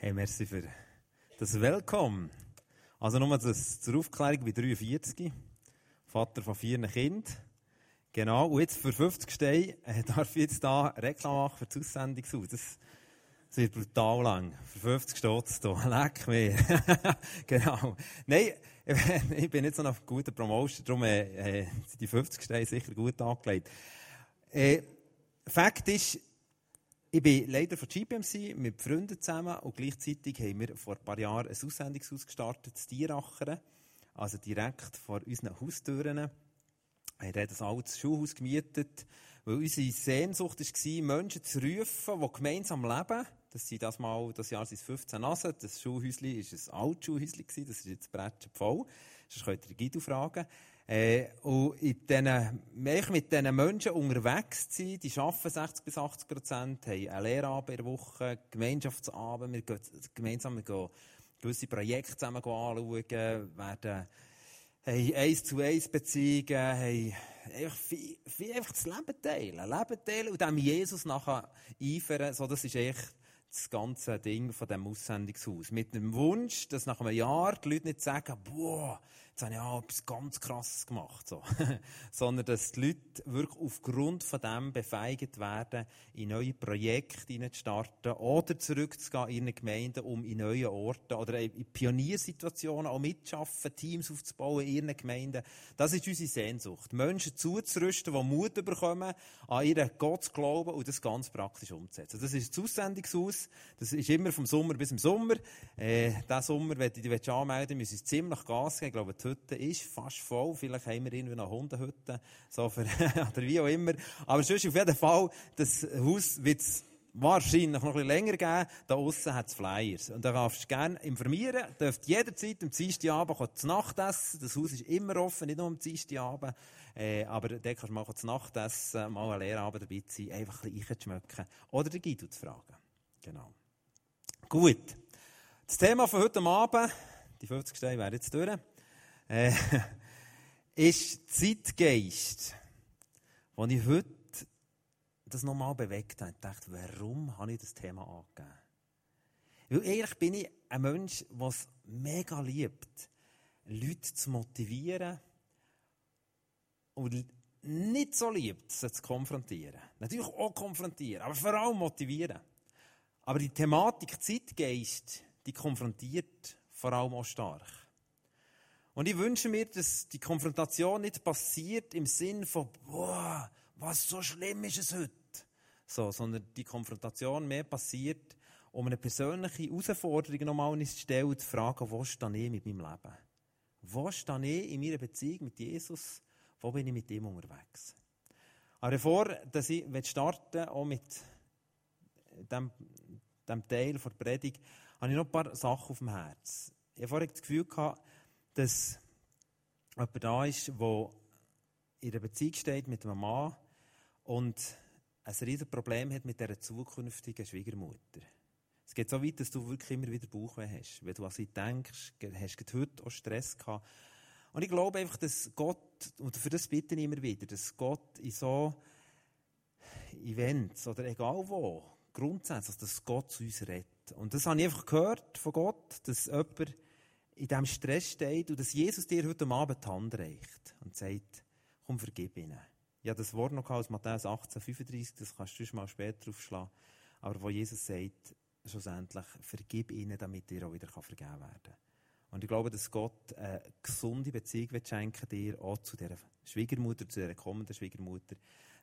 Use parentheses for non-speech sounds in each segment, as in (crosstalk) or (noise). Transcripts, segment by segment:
Hey, merci für das Willkommen. Also das, zur Aufklärung, ich bin 43, Vater von vier Kindern. Genau, und jetzt für 50 Steine äh, darf ich jetzt hier Reklam machen für das Aussendungshaus. Das, das wird brutal lang. Für 50 Stutz hier. Leck mir. (laughs) genau. Nein, (laughs) ich bin jetzt noch auf guter Promotion, darum äh, sind die 50 Steine sicher gut angelegt. Äh, Fakt ist, ich bin Leiter von GPMC mit Freunden zusammen und gleichzeitig haben wir vor ein paar Jahren ein Aussendungshaus gestartet, das Tierachern, also direkt vor unseren Haustüren. Wir haben ein altes Schulhaus gemietet, weil unsere Sehnsucht war, Menschen zu rufen, die gemeinsam leben. Das sind das Mal, das Jahr sind 15 Nasen. Das Schulhäuschen war ein altes Schulhäuschen, das ist jetzt Bretschen voll. Sonst könnt ihr Guido fragen. Äh, und in diesen, mit diesen Menschen unterwegs zu sein, die arbeiten 60 bis 80 Prozent, haben eine Lehrabend in der Woche, Gemeinschaftsabend, wir gehen gemeinsam wir gehen gewisse Projekte zusammen anschauen, werden haben eins zu eins Beziehungen, haben einfach, viel, viel einfach das Leben teilen, Leben teilen und dem Jesus nachher eifern, so das ist echt das ganze Ding von dem Aussendungshaus. Mit dem Wunsch, dass nach einem Jahr die Leute nicht sagen, boah, jetzt habe ich auch etwas ganz Krasses gemacht. So. (laughs) Sondern dass die Leute wirklich aufgrund von dem befeigt werden, in neue Projekte zu starten oder zurückzugehen in ihren Gemeinden, um in neue Orte oder in Pioniersituationen auch mitzuschaffen, Teams aufzubauen in ihren Gemeinden. Das ist unsere Sehnsucht. Menschen zuzurüsten, die Mut bekommen, an ihren Gott zu glauben und das ganz praktisch umzusetzen. Das ist das Aussendungshaus. Das ist immer vom Sommer bis im Sommer. Äh, diesen Sommer, wenn du dich anmelden willst, müssen wir ziemlich Gas geben. Ich glaube, Hütte ist fast voll. Vielleicht haben wir irgendwie noch Hundehütte. So für, (laughs) oder wie auch immer. Aber sonst auf jeden Fall, das Haus wird wahrscheinlich noch ein bisschen länger geben. Da außen hat es Flyers. Und da darfst du gerne informieren. Du dürft jederzeit am Dienstagabend zu Nacht essen. Das Haus ist immer offen, nicht nur am Dienstagabend. Äh, aber da kannst du mal zu Nacht essen, mal einen Lehrabend dabei sein, einfach ein bisschen schmecken. Oder den Guido zu fragen. Genau. Gut. Das Thema von heute Abend, die 50 Steine wären jetzt durch äh, (laughs) ist Zeitgeist, wo ich heute das nochmal bewegt habe. Ich dachte, warum habe ich das Thema angegeben? Weil eigentlich bin ich ein Mensch, der es mega liebt, Leute zu motivieren und nicht so liebt, sie zu konfrontieren. Natürlich auch konfrontieren, aber vor allem motivieren. Aber die Thematik Zeitgeist, die konfrontiert vor allem auch stark. Und ich wünsche mir, dass die Konfrontation nicht passiert im Sinn von, boah, was so schlimm ist es heute. So, sondern die Konfrontation mehr passiert, um eine persönliche Herausforderung nochmal zu stellen, zu fragen, wo stehe ich mit meinem Leben? Wo stehe ich in meiner Beziehung mit Jesus? Wo bin ich mit ihm unterwegs? Aber bevor dass ich starten auch mit dem, dem Teil der Predigt, habe ich noch ein paar Sachen auf dem Herz. Ich habe vorhin das Gefühl gehabt, dass jemand da ist, der in einer Beziehung steht mit einem Mann und ein riesiges Problem hat mit dieser zukünftigen Schwiegermutter. Es geht so weit, dass du wirklich immer wieder Bauchweh hast. Wenn du an sie denkst, hast du heute auch Stress gehabt. Und ich glaube einfach, dass Gott, und für das bitte ich immer wieder, dass Gott in so Events oder egal wo, grundsätzlich, dass Gott zu uns redet. Und das habe ich einfach gehört von Gott, dass jemand in diesem Stress steht und dass Jesus dir heute Abend die Hand reicht und sagt, komm, vergib ihnen. Ja, das Wort noch aus Matthäus 18, 35, das kannst du schon mal später aufschlagen. Aber wo Jesus sagt, schlussendlich, vergib ihnen, damit dir auch wieder vergeben werden kann. Und ich glaube, dass Gott eine gesunde Beziehung wird schenken dir, auch zu dieser Schwiegermutter, zu dieser kommenden Schwiegermutter,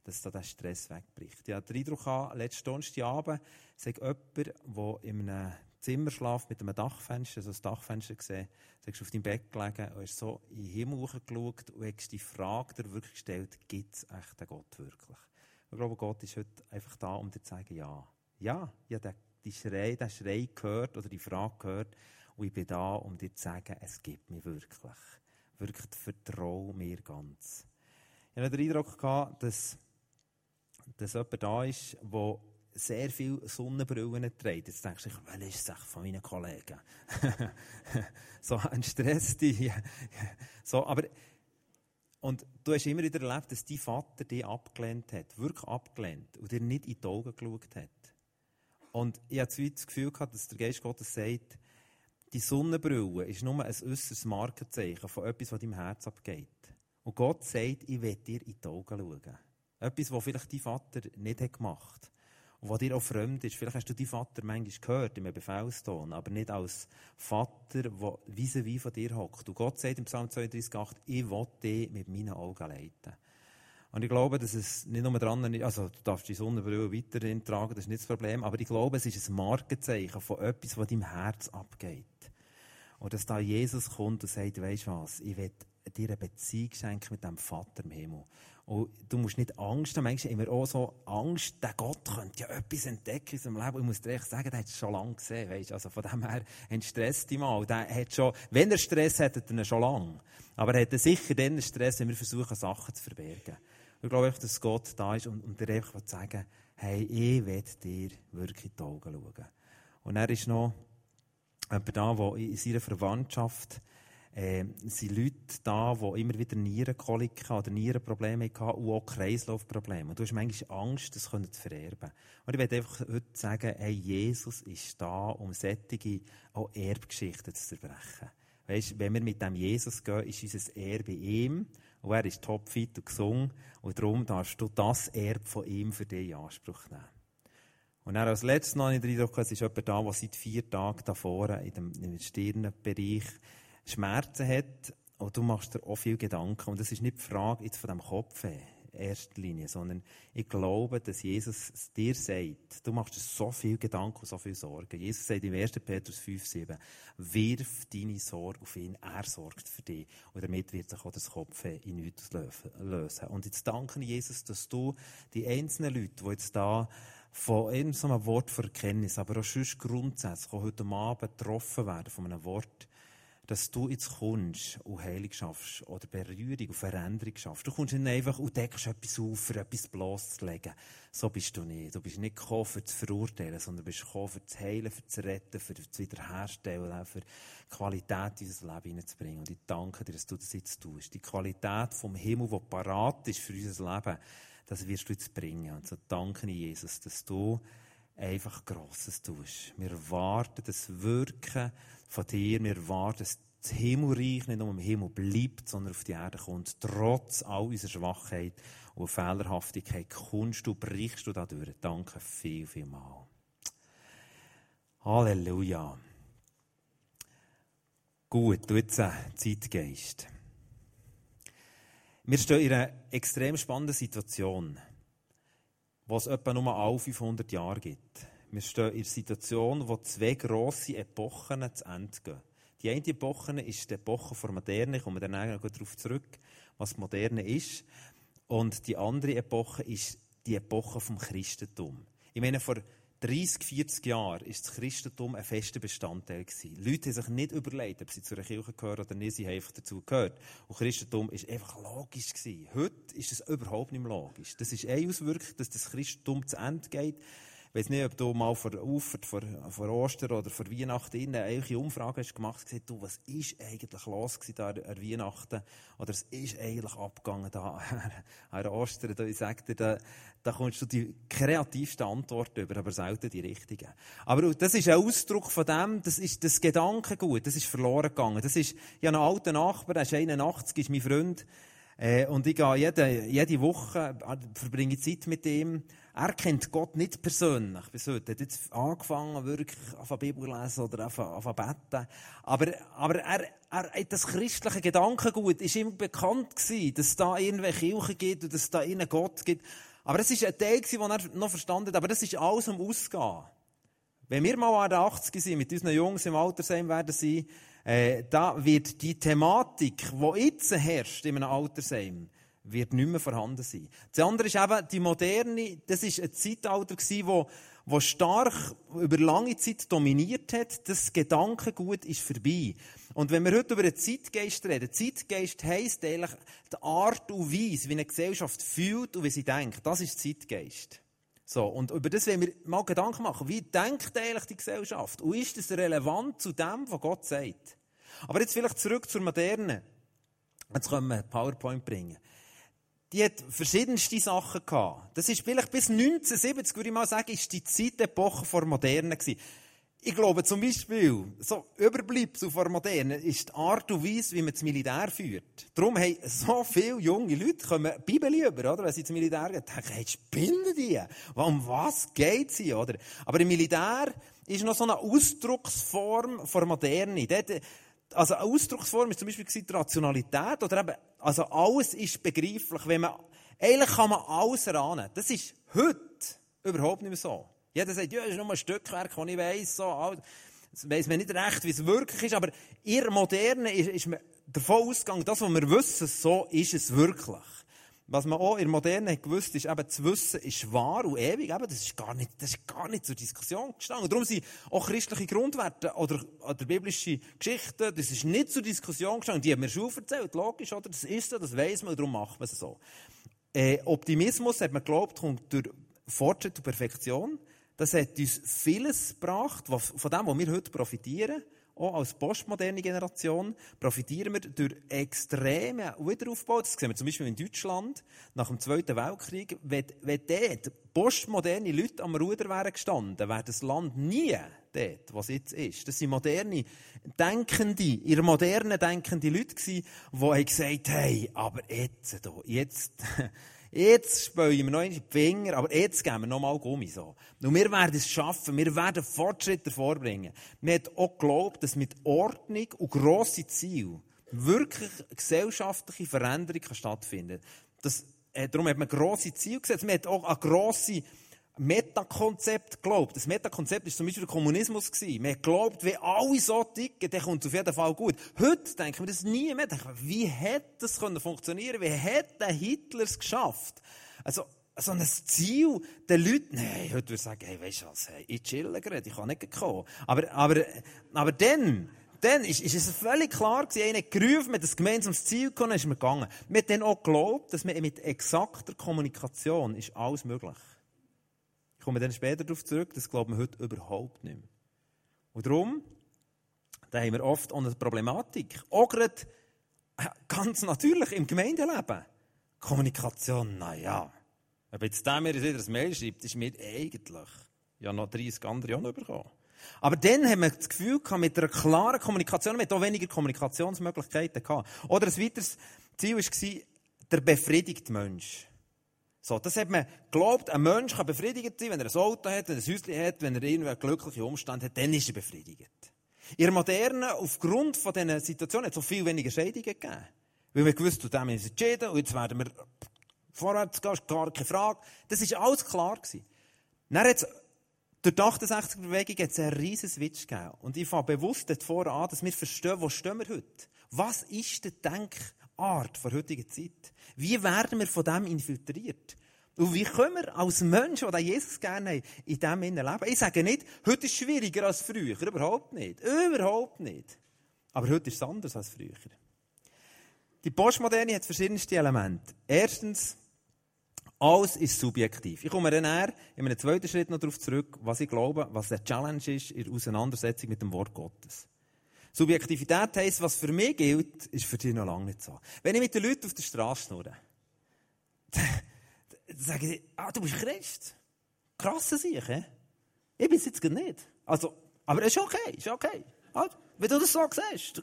dass da der Stress wegbricht. Ich hatte den Eindruck, letzten Donnerstagabend sagt jemand, der in einem Zimmer schlaft mit einem Dachfenster, so ein Dachfenster gesehen, du hast auf deinem Bett gelegen und hast so in den Himmel hochgeschaut und hast die Frage dir wirklich gestellt, gibt es echt einen Gott wirklich? Ich glaube, Gott ist heute einfach da, um dir zu sagen, ja. Ja, ich habe den Schrei, den Schrei gehört oder die Frage gehört und ich bin da, um dir zu sagen, es gibt mich wirklich. Wirklich vertraue mir ganz. Ich hatte den Eindruck gehabt, dass, dass jemand da ist, der sehr viele Sonnenbrillen trägt. Jetzt denkst du, wer ist es von meinen Kollegen? (laughs) so ein Stress, die, so, aber, und du hast immer wieder erlebt, dass dein Vater dich abgelehnt hat, wirklich abgelehnt, und dir nicht in die Augen geschaut hat. Und ich hatte das Gefühl gehabt, dass der Geist Gottes sagt, die Sonnenbrille ist nur ein äußeres Markenzeichen von etwas, was deinem Herz abgeht. Und Gott sagt, ich will dir in die Augen schauen. Etwas, was vielleicht dein Vater nicht gemacht hat. Was dir auch fremd ist. Vielleicht hast du deinen Vater manchmal gehört, im Befehlston, aber nicht als Vater, der vis-à-vis von dir hockt. Und Gott sagt im Psalm 32,8, ich will dich mit meinen Augen leiten. Und ich glaube, dass es nicht nur dran ist, also du darfst die Sonnenbrille weiterhin tragen, das ist nicht das Problem, aber ich glaube, es ist ein Markenzeichen von etwas, was deinem Herz abgeht. Und dass da Jesus kommt und sagt, weisst du was, ich will dir eine Beziehung schenken mit dem Vater im Himmel. Und du musst nicht Angst haben. Manchmal haben wir auch so Angst, der Gott könnte ja etwas entdecken in seinem Leben. Ich muss dir echt sagen, der hat es schon lange gesehen. Weißt? Also von dem her entstresst dich mal. Der hat schon, wenn er Stress hat, hat er ihn schon lange. Aber er hat sicher dann Stress, wenn wir versuchen, Sachen zu verbergen. Ich glaube einfach, dass Gott da ist und, und dir einfach sagen hey, ich will dir wirklich in die Augen schauen. Und er ist noch jemand da, der in seiner Verwandtschaft äh, sind Leute da, die immer wieder Nierenkoliken oder Nierenprobleme hatten und auch Kreislaufprobleme. Und du hast manchmal Angst, das zu vererben. Und ich möchte einfach heute sagen, hey, Jesus ist da, um solche auch Erbgeschichten zu zerbrechen. Weißt, wenn wir mit dem Jesus gehen, ist unser Erbe ihm. Und er ist topfit und gesungen. Und darum darfst du das Erbe von ihm für dich in Anspruch nehmen. Und dann als letztes noch in den Eindruck, es ist jemand da, der seit vier Tagen da vorne in dem, im Stirnenbereich Schmerzen hat. Und du machst dir auch viel Gedanken. Und das ist nicht die Frage jetzt von dem Kopf in erster Linie, sondern ich glaube, dass Jesus es dir sagt, du machst dir so viel Gedanken und so viel Sorgen. Jesus sagt im 1. Petrus 5, 7, wirf deine Sorge auf ihn, er sorgt für dich. Und damit wird sich auch das Kopf in nichts lösen. Und jetzt danke Jesus, dass du die einzelnen Leute, die jetzt da von irgendeinem Wort für Erkenntnis, aber auch sonst grundsätzlich heute Abend getroffen werden von einem Wort, dass du jetzt kommst und Heilung schaffst oder Berührung und Veränderung schaffst. Du kommst nicht einfach und deckst etwas auf, für etwas bloßzulegen. So bist du nicht. Du bist nicht gekommen, für zu verurteilen, sondern du bist gekommen, für zu heilen, für zu retten, für zu wiederherstellen, für Qualität in unser Leben hineinzubringen. Und ich danke dir, dass du das jetzt tust. Die Qualität vom Himmel, die parat ist für unser Leben, das wirst du jetzt bringen. Und so danke ich Jesus, dass du einfach Grosses tust. Wir warten das Wirken von dir. Wir warten, dass das Himmelreich nicht nur im Himmel bleibt, sondern auf die Erde kommt. Trotz all unserer Schwachheit und Fehlerhaftigkeit kommst du, brichst du da durch. Danke viel, viel mal. Halleluja. Gut, du jetzt Zeitgeist. Wir stehen in einer extrem spannenden Situation, wo es etwa nur alle 500 Jahre gibt. Wir stehen in einer Situation, wo zwei grosse Epochen zu Ende gehen. Die eine Epoche ist die Epoche der Moderne, ich komme dann darauf zurück, was Moderne ist. Und die andere Epoche ist die Epoche vom Christentum. Ich meine, vor 30, 40 Jahren war das Christentum ein fester Bestandteil. Gewesen. Leute haben sich nicht überlegt, ob sie zu einer Kirche gehören oder nicht, sie haben einfach dazu gehört. Und Christentum war einfach logisch. Gewesen. Heute ist es überhaupt nicht mehr logisch. Das ist eine Auswirkung, dass das Christentum zu Ende geht. Weiß nicht, ob du mal vor Ufer, vor, vor Ostern oder vor Weihnachten eine Umfrage hast gemacht hast, du, was ist eigentlich los da an Weihnachten? Oder es ist eigentlich abgegangen da (laughs) an Ostern. Da, ich sag dir, da, da kommst du die kreativsten Antworten über, aber selten die richtigen. Aber das ist ein Ausdruck von dem, das ist das Gedankengut, das ist verloren gegangen. Das ist, ich habe einen alten Nachbar, der ist 81, ist mein Freund, äh, und ich gehe jede, jede Woche, äh, verbringe Zeit mit ihm, er kennt Gott nicht persönlich bis heute. Er hat jetzt angefangen, wirklich auf der Bibel lesen oder auf, auf beten. Aber, aber er, er, das christliche Gedankengut ist ihm bekannt gewesen, dass es da irgendwelche Kirchen gibt und dass es da einen Gott gibt. Aber es ist ein Teil den er noch verstanden hat. Aber das ist alles um Ausgehen. Wenn wir mal an der 80 sind, mit unseren Jungs im Altersheim werden sein, äh, da wird die Thematik, die jetzt herrscht in einem Altersheim, wird nicht mehr vorhanden sein. Das andere ist eben die moderne, das ist ein Zeitalter gewesen, wo, wo stark über lange Zeit dominiert hat. Das Gedankengut ist vorbei. Und wenn wir heute über den Zeitgeist reden, Zeitgeist heisst eigentlich die Art und Weise, wie eine Gesellschaft fühlt und wie sie denkt. Das ist Zeitgeist. So, und über das wollen wir mal Gedanken machen. Wie denkt eigentlich die Gesellschaft? Und ist das relevant zu dem, was Gott sagt? Aber jetzt vielleicht zurück zur Moderne. Jetzt können wir PowerPoint bringen die hat verschiedenste Sachen gehabt. Das ist vielleicht bis 1970, würde ich mal sagen, ist die Zeitepoche vor Moderne gewesen. Ich glaube zum Beispiel, so Überbleibsel vor Moderne ist die Art und Weise, wie man das Militär führt. Darum haben so viele junge Leute kommen Bibel über, oder? Wenn sie ins Militär gehen, denken, hey, spinnen die? Um was geht sie, oder? Aber im Militär ist noch so eine Ausdrucksform vor Moderne. Dort, also eine Ausdrucksform ist zum Beispiel die Rationalität, oder eben, also alles ist begreiflich, wenn man, eigentlich kann man alles erahnen. Das ist heute überhaupt nicht mehr so. Jeder sagt, ja, das ist nur ein Stückwerk, das ich weiss, so, das weiss man nicht recht, wie es wirklich ist, aber ihr Moderne ist, ist man davon ausgegangen, das, was wir wissen, so ist es wirklich. Was man auch in der Moderne gewusst ist, eben, zu wissen ist wahr und ewig, eben, das ist gar nicht, das ist gar nicht zur Diskussion gestanden. darum sind auch christliche Grundwerte oder, oder biblische Geschichten, das ist nicht zur Diskussion gestanden. Die haben mir schon erzählt, logisch, oder? Das ist so, das weiss man, darum macht man es so. Äh, Optimismus, hat man geglaubt, kommt durch Fortschritt und Perfektion. Das hat uns vieles gebracht, von dem, was wir heute profitieren. Auch als postmoderne Generation profitieren wir durch extremen Wiederaufbau. Das sehen wir zum Beispiel in Deutschland nach dem Zweiten Weltkrieg. Wenn, wenn dort postmoderne Leute am Ruder wären gestanden, wäre das Land nie dort, was jetzt ist. Das sind moderne, denkende, ihre modernen, denkende Leute gewesen, die gesagt haben, hey, aber jetzt, jetzt, Jetzt spülen wir noch die Finger, aber jetzt geben wir noch mal Gummi so. Und wir werden es schaffen, wir werden Fortschritte vorbringen. Wir haben auch geglaubt, dass mit Ordnung und grossen Zielen wirklich gesellschaftliche Veränderung stattfinden kann. äh, darum hat man grosse Ziele gesetzt. Man hat auch eine grosse Metakonzept geglaubt. Das Metakonzept war zum Beispiel der Kommunismus. Man hat geglaubt, wenn alle so ticken, dann kommt es auf jeden Fall gut. Heute denken wir das nie mehr. Denken wie hätte das funktionieren Wie hätte Hitler es geschafft? Also, so ein Ziel den Leuten, nein, heute würde ich sagen, hey, weißt du was, hey, ich chille gerade, ich kann nicht kommen. Aber, aber, aber dann, dann ist, ist es völlig klar gewesen, einer gerufen, mit das gemeinsames Ziel gekommen, ist man gegangen. Wir haben dann auch geglaubt, dass man mit exakter Kommunikation ist alles möglich. Komme dann später darauf zurück, das glauben wir heute überhaupt nicht mehr. Und darum, da haben wir oft auch eine Problematik. Auch gerade äh, ganz natürlich im Gemeindeleben. Kommunikation, naja. Ob jetzt der mir wieder ein Mail schreibt, ist mir eigentlich ja noch 30 andere Jahre bekommen. Aber dann haben wir das Gefühl gehabt, mit einer klaren Kommunikation, mit auch weniger Kommunikationsmöglichkeiten gehabt. Oder ein weiteres Ziel war der befriedigte Mensch. So, das hat man geglaubt, ein Mensch kann befriedigt sein, wenn er ein Auto hat, wenn er ein Häuschen hat, wenn er irgendwie glückliche Umstände hat, dann ist er befriedigt. In der Modernen, aufgrund von diesen Situationen, hat es so viel weniger Scheidungen gegeben. Weil wir gewusst, zu dem ist entschieden, und jetzt werden wir vorwärts gehen, gar keine Frage. Das ist alles klar gewesen. Dann hat's, durch die 68er-Bewegung hat es einen riesen Switch gegeben. Und ich fange bewusst davor an, dass wir verstehen, wo stehen wir heute? Was ist der Denk Art der heutigen Zeit? Wie werden wir von dem infiltriert? Und wie können wir als Menschen, die Jesus gerne haben, in diesem leben? Ich sage nicht, heute ist es schwieriger als früher. Überhaupt nicht. Überhaupt nicht. Aber heute ist es anders als früher. Die Postmoderne hat verschiedenste Elemente. Erstens, alles ist subjektiv. Ich komme dann in einem zweiten Schritt noch darauf zurück, was ich glaube, was der Challenge ist in der Auseinandersetzung mit dem Wort Gottes. Subjektivität heisst, was für mich gilt, ist für dich noch lange nicht so. Wenn ich mit den Leuten auf der Straße schnurre, dann sagen sie, ah, du bist Christ. Krasse Sache, Ich bin es jetzt nicht. Also, aber es ist okay, ist okay. Also, wenn du das so siehst.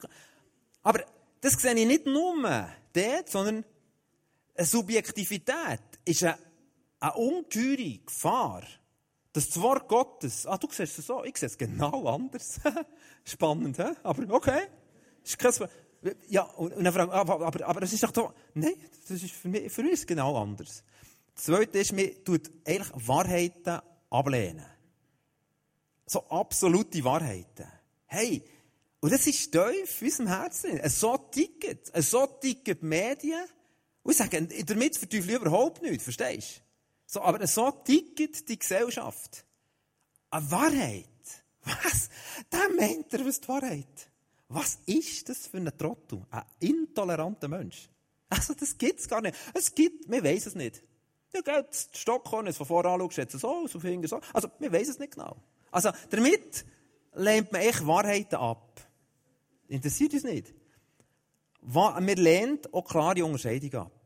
Aber das sehe ich nicht nur dort, sondern eine Subjektivität ist eine, eine ungeheure Gefahr, das Wort Gottes, ah, du siehst es so, ich sehe es genau anders. (laughs) Spannend, hä? aber okay. Ja, und, fragen, aber, aber, aber das ist doch da, nein, das ist für mich, für uns genau anders. Das Zweite ist, man tut eigentlich Wahrheiten ablehnen. So absolute Wahrheiten. Hey, und das ist tief in unserem Herzen. So ticket, so ticket die Medien. Und ich sage, damit verteufel ich überhaupt nichts, verstehst du? So, aber so ticket die Gesellschaft. Eine Wahrheit. Was? Der meint er, was die Wahrheit. Was ist das für ein Trottel? Ein intoleranter Mensch. Also, das gibt's gar nicht. Es gibt, wir wissen es nicht. Ja, geht Stockholm, es von vorne anschaust, schätzt so aus, auf hinten so. Also, wir wissen es nicht genau. Also, damit lehnt man echt Wahrheiten ab. Interessiert uns nicht. Wir lehnen auch klare Unterscheidung ab.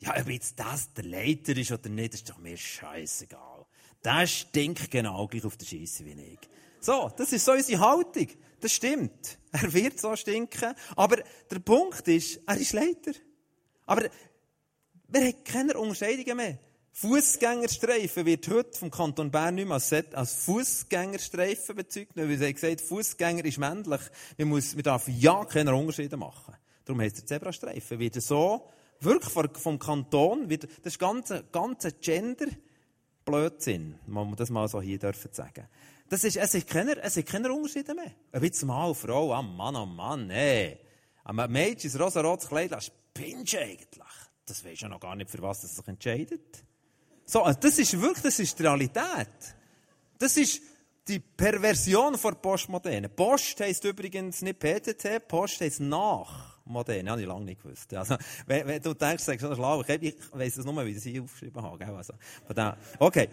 Ja, ob jetzt das der Leiter ist oder nicht, ist doch mir scheißegal. Der stinkt genau gleich auf der Scheisse wie ich. So, das ist so unsere Haltung. Das stimmt. Er wird so stinken. Aber der Punkt ist, er ist Leiter. Aber wir haben keine Unterscheidungen mehr. Fußgängerstreifen wird heute vom Kanton Bern nicht mehr als, als Fußgängerstreifen bezeugt, weil sie haben gesagt, Fußgänger ist männlich. Man, muss, man darf ja keine Unterschiede machen. Darum heisst der Zebrastreifen. Wird so, wirklich vom Kanton, wird, das ganze, ganze Gender, Blödsinn, man das mal so hier dürfen sagen. Das ist, es ist keine, es ist keine Unterschiede mehr. Ob jetzt Mann, Frau, ah, Mann, oh Mann, nee. Ein Mädchen, ein rosa-rotes Kleid, das spinnst eigentlich. Das weisst ja noch gar nicht, für was es sich entscheidet. So, also das ist wirklich, das ist die Realität. Das ist die Perversion von Postmoderne. Post heisst übrigens nicht PTT, Post heisst nach. Moderne, habe ich lange nicht gewusst. Also, wenn, wenn du denkst, sagst du schlau, ich, weiss es nur, wie ich es aufgeschrieben habe. Also. Okay.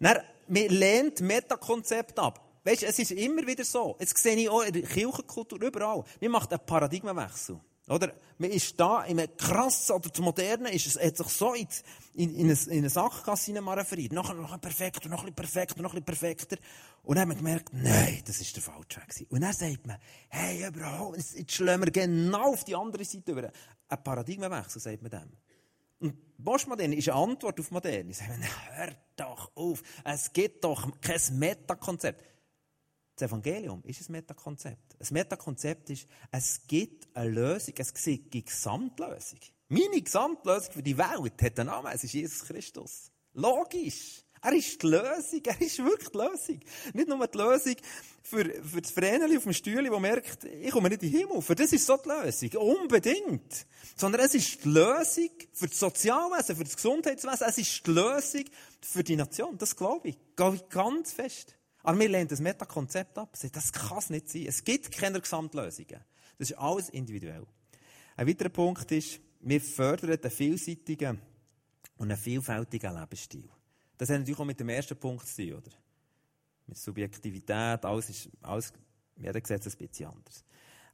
Dann, man lehnt Metakonzept ab. Weißt du, es ist immer wieder so. Jetzt sehe ich auch in der Kirchenkultur überall. Man macht einen Paradigmenwechsel. Oder? Man ist da in einem krassen, oder zum Modernen ist es, hat sich so in, in, in, eine, in eine Sackgasse hinein Nachher noch ein perfekter, noch ein perfekter, noch ein perfekter. Und dann hat man gemerkt, nein, das ist der falsche Weg. Und dann sagt man, hey, überhaupt, jetzt schlagen wir genau auf die andere Seite über. Ein Paradigmenwechsel, sagt man dem. Und Postmoderne ist eine Antwort auf Moderne. Sie sagen, hör doch auf, es gibt doch kein Metakonzept. Das Evangelium ist ein Metakonzept. Ein Metakonzept ist, es gibt eine Lösung, es gibt eine Gesamtlösung. Meine Gesamtlösung für die Welt hat einen Namen, es ist Jesus Christus. Logisch. Er ist die Lösung, er ist wirklich die Lösung. Nicht nur die Lösung für, für das Vreneli auf dem Stühle, das merkt, ich komme nicht in den Himmel. Für das ist so die Lösung. Unbedingt. Sondern es ist die Lösung für das Sozialwesen, für das Gesundheitswesen. Es ist die Lösung für die Nation. Das glaube ich. Glaube ich ganz fest. Aber wir lehnen das Metakonzept ab. Das kann es nicht sein. Es gibt keine Gesamtlösungen. Das ist alles individuell. Ein weiterer Punkt ist, wir fördern einen vielseitigen und einen vielfältigen Lebensstil. Das hat natürlich auch mit dem ersten Punkt zu tun, oder? Mit Subjektivität, alles ist, alles, jeder es ein bisschen anders.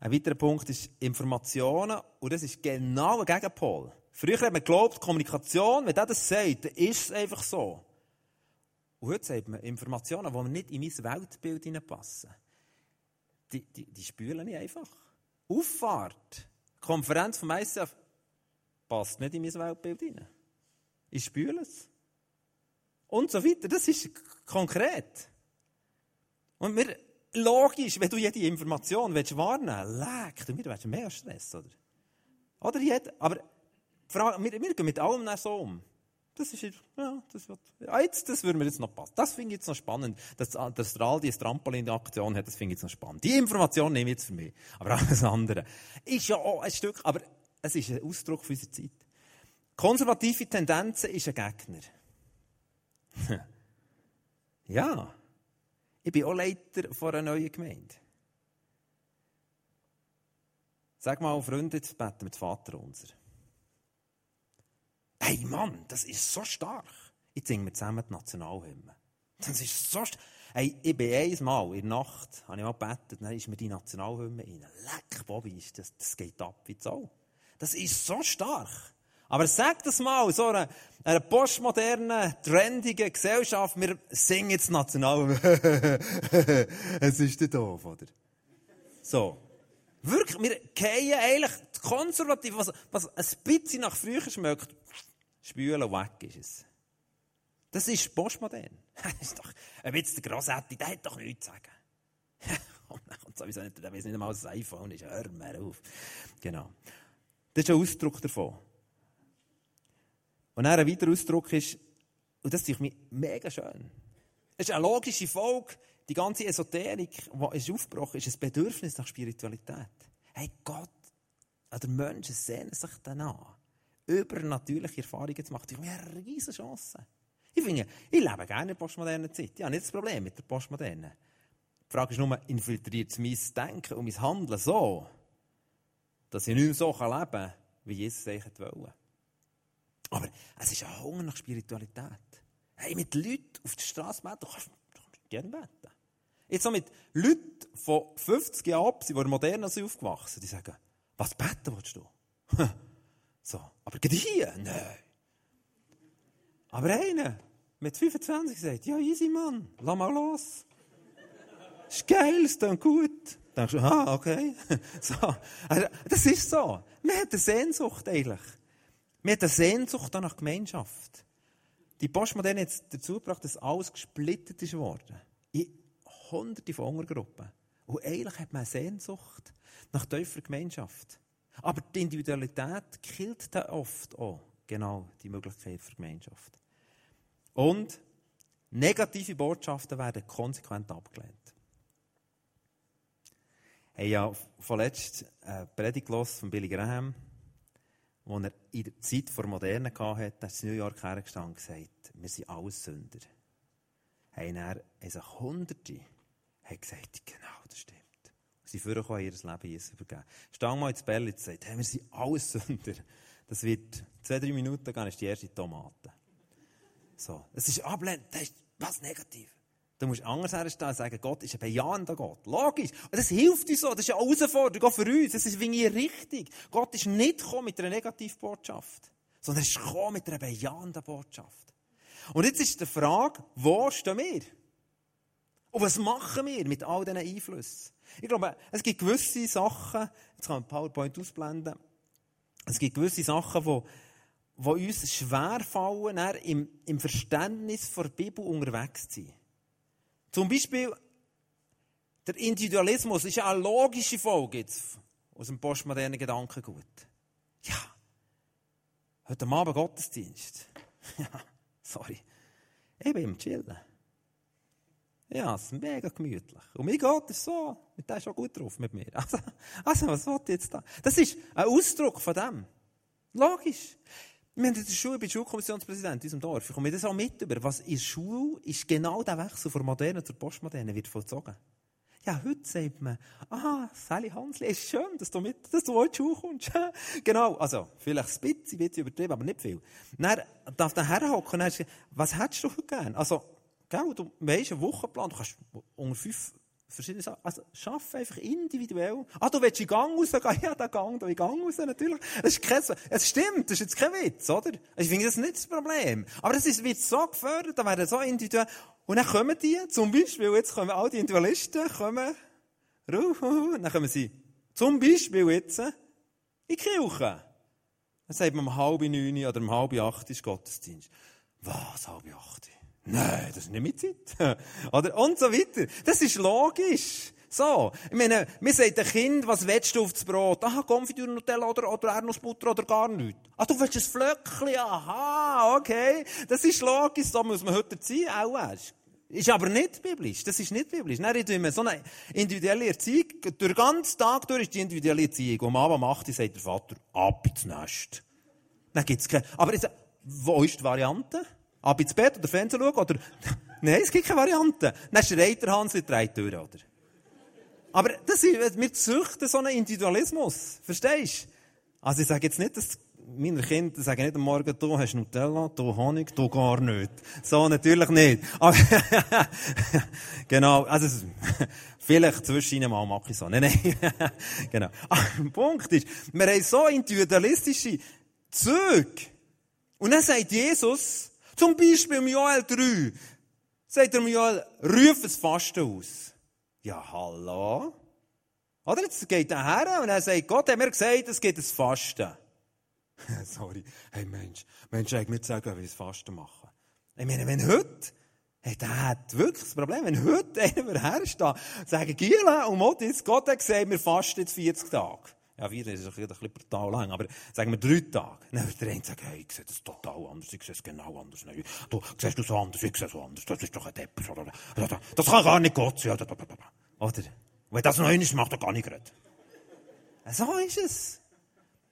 Ein weiterer Punkt ist Informationen, und das ist genau ein Gegenpol. Früher hat man geglaubt, Kommunikation, wenn der das sagt, dann ist es einfach so. Und heute sagt man, Informationen, die nicht in mein Weltbild hineinpassen, die, die, die spülen ich einfach. Auffahrt, Konferenz vom ICF, passt nicht in mein Weltbild hinein. Ich spüle es. Und so weiter. Das ist konkret. Und wir, logisch, wenn du jede Information willst warnen willst, leck, wir werden mehr Stress, oder? Oder jeder, aber wir, wir gehen mit allem so um. Das ist, ja, das wird, ja, jetzt, das würde mir jetzt noch passen. Das finde ich jetzt noch spannend. Dass, dass der Aldi eine Trampolin-Aktion hat, das finde ich jetzt noch spannend. Die Information nehme ich jetzt für mich. Aber alles andere ist ja auch ein Stück, aber es ist ein Ausdruck für unsere Zeit. Konservative Tendenzen ist ein Gegner. (laughs) ja. Ich bin auch Leiter von einer neuen Gemeinde. Sag mal, Freunde, jetzt beten den Vater unser. Hey Mann, das ist so stark. Jetzt singen wir zusammen die Nationalhymne. Das ist so stark. Hey, ich bin einmal in der Nacht, habe ich mal gebetet, dann ist mir die Nationalhymne rein. Leck, Bobby, das, das geht ab wie Zoll. Das ist so stark. Aber sag das mal, so einer, einer postmodernen, trendigen Gesellschaft, wir singen jetzt Nationalhymne. (laughs) es ist der doof, oder? So. Wirklich, wir gehen eigentlich konservativ, was, was ein bisschen nach früher schmeckt, spülen weg ist es. Das ist postmodern. (laughs) Das ist doch, ob jetzt der Grossetti, der hat doch nichts zu sagen. (laughs) und sowieso nicht, der weiß nicht einmal, was das iPhone ist. Hör mir auf. Genau. Das ist ein Ausdruck davon. Und dann ein weiterer Ausdruck ist, und das ist mich mega schön. Es ist eine logische Folge, die ganze Esoterik, die ist aufgebrochen ist, ein Bedürfnis nach Spiritualität. Hey, Gott, oder Menschen sehnen sich danach übernatürliche Erfahrungen zu machen. Ich habe eine riesige Chance. Ich finde, ich lebe gerne in der postmodernen Zeit. Ich habe nicht das Problem mit der postmodernen. Die Frage ist nur, infiltriert es mein Denken und mein Handeln so, dass ich nicht mehr so leben kann, wie Jesus eigentlich wollte. Aber es ist ein Hunger nach Spiritualität. Hey, mit Leuten auf der Straße beten, du kannst, du kannst gerne beten. Jetzt so mit Leuten von 50 Jahren ab, die modern sind aufgewachsen, die sagen, was beten willst du? (laughs) So, aber geht hier? Nein. Aber einer mit 25 sagt, ja, easy, Mann, lass mal los. Ist geil, ist dann gut. Dann denkst du, ah, okay. (laughs) So. Also, das ist so. Man hat eine Sehnsucht eigentlich. Man hat eine Sehnsucht nach Gemeinschaft. Die Postmoderne hat dazu gebracht, dass alles gesplittet ist worden. In hunderte von Untergruppen. Und eigentlich hat man eine Sehnsucht nach tiefer Gemeinschaft. Aber die Individualität killt dann oft auch genau die Möglichkeit für Gemeinschaft. Und negative Botschaften werden konsequent abgelehnt. Ich habe ja vorletzt eine Predigt von Billy Graham, wo er in der Zeit vor Moderne hatte, hat in New York hergestanden und gesagt, wir sind alles Sünder. Haben er, sich Hunderte haben gesagt, genau, das stimmt. Sie führen ihr Leben Jesus übergeben. Stang mal ins Bell und sagt, hey, wir sind alles Sünder. Das wird zwei, drei Minuten gehen, ist die erste Tomate. So. Es ist ablehnend, das ist was negativ. Du musst anders herstellen und sagen, Gott ist ein bejahender Gott. Logisch. Und das hilft uns so. Das ist eine Herausforderung auch für uns. Das ist irgendwie richtig. Gott ist nicht gekommen mit einer Negativbotschaft, sondern er ist gekommen mit einer bejahenden Botschaft. Und jetzt ist die Frage, wo stehen wir? Und was machen wir mit all diesen Einflüssen? Ich glaube, es gibt gewisse Sachen, jetzt kann man PowerPoint ausblenden, es gibt gewisse Sachen, die die uns schwerfallen, im, im Verständnis der Bibel unterwegs zu sein. Zum Beispiel, der Individualismus ist eine logische Folge aus dem postmodernen Gedankengut. Ja, heute Abend Gottesdienst. (laughs) ja, sorry. Ich bin im Chillen. Ja, es ist mega gemütlich. Und mein Gott ist so, mit dem ist auch gut drauf mit mir. (laughs) Also, also was wollt ihr jetzt da? Das ist ein Ausdruck von dem. Logisch. Wir haben in Schule, ich bin Schulkommissionspräsident in unserem Dorf, ich komme das auch mit über. Was in der Schule ist genau der Wechsel von Moderne zur Postmoderne wird vollzogen. Ja, heute sagt man, aha, Sally Hansli, ist schön, dass du mit, dass du die Schule kommst. (laughs) genau. Also, vielleicht ein bisschen, ein bisschen übertrieben, aber nicht viel. Dann darf der herhocken und dann was hättest du gerne? Also, gell, du weißt einen Wochenplan, du kannst unter fünf verschiedene Sachen. Also, schaff einfach individuell. Ah, du willst in Gang rausgehen? (laughs) Ja, der Gang, da in Gang raus, natürlich. Das ist kein, es stimmt, das ist jetzt kein Witz, oder? Ich finde das nicht das Problem. Aber es wird so gefördert, da werden so individuell. Und dann kommen die, zum Beispiel, jetzt kommen all die Individualisten, kommen, dann kommen sie, zum Beispiel jetzt, in die Kirche. Dann sagt man um halb neun oder um halb acht ist Gottesdienst. Was, halb acht? Nein, das ist nicht mit Zeit. (laughs) Oder, und so weiter. Das ist logisch. So. Ich meine, mir sagt ein Kind, was willst du auf das Brot? Aha, Konfitüre, Nutella oder, oder Erdnussbutter oder gar nichts. Ah, du willst ein Flöckchen? Aha, okay. Das ist logisch. So muss man heute sein, auch erst. Ist aber nicht biblisch. Das ist nicht biblisch. Dann reden wir so eine individuelle Erziehung. Durch den ganzen Tag durch ist die individuelle Erziehung. Und Mama macht, die sagt der Vater, ab ins Nest. Dann gibt's keine, aber jetzt, wo ist die Variante? Ab ins Bett oder Fernsehen schauen oder, (laughs) nein, es gibt keine Variante. Dann schreit der Hans in drei Türen, oder? Aber das ist, wir züchten so einen Individualismus. Verstehst du? Also ich sage jetzt nicht, dass meine Kinder sagen nicht am Morgen, du hast Nutella, du Honig, du gar nicht. So natürlich nicht. Aber (laughs) genau, also (laughs) vielleicht zwischen ihnen mal mache ich so. Nein, nein. genau. Aber der Punkt ist, wir haben so individualistische Züge. Und dann sagt Jesus, zum Beispiel im Joel 3 sagt er Joel, ruf es Fasten aus. Ja, hallo? Oder? Jetzt geht er her und er sagt, Gott hat mir gesagt, es geht ein Fasten. (laughs) Sorry. Hey Mensch, Mensch, ich mir sagen, wie ich Fasten machen. Ich meine, wenn heute, hey, der hat wirklich das Problem, wenn heute einer hersteht, sagen, Giela und Motis, Gott hat gesagt, wir fasten jetzt 40 Tage. Ja, vier ist ein bisschen brutal lang, aber sagen wir drei Tage. Dann wird der eine sagen, hey, ich sehe das total anders, ich sehe es genau anders. Nein, du siehst du so anders, ich sehe so anders, das ist doch ein Depper. Oder, das kann gar nicht Gott sein. Oder, wenn das noch eines macht, dann gar nicht reden. So ist es.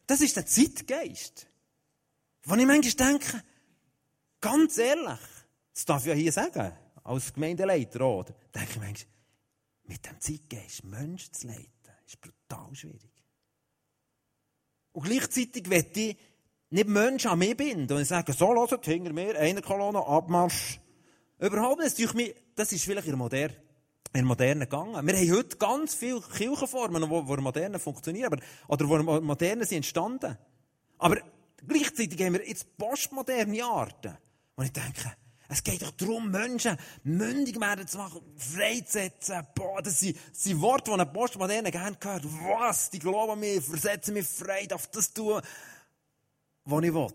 Das ist der Zeitgeist. Wo ich manchmal denke, ganz ehrlich, das darf ich ja hier sagen, als Gemeindeleiter, oder? Denke ich manchmal, mit dem Zeitgeist Menschen zu leiten, ist brutal schwierig. Und gleichzeitig möchte ich nicht Menschen an mich binden und sagen, so, hört hinter mir, eine Kolonne, Abmarsch. Überhaupt nicht. Das ist vielleicht in der Moderne, in der Moderne gegangen. Wir haben heute ganz viele Kirchenformen, die, die moderne funktionieren, aber, oder wo moderne sind entstanden. Aber Gleichzeitig haben wir jetzt postmoderne Arten. Und ich denke, es geht doch darum, Menschen mündig werden zu machen, freizusetzen. Boah, das sind, das sind Worte, die ein Postmoderne gerne hört. Was? Die glauben mir, versetzen mich frei, darf das tun, was ich will.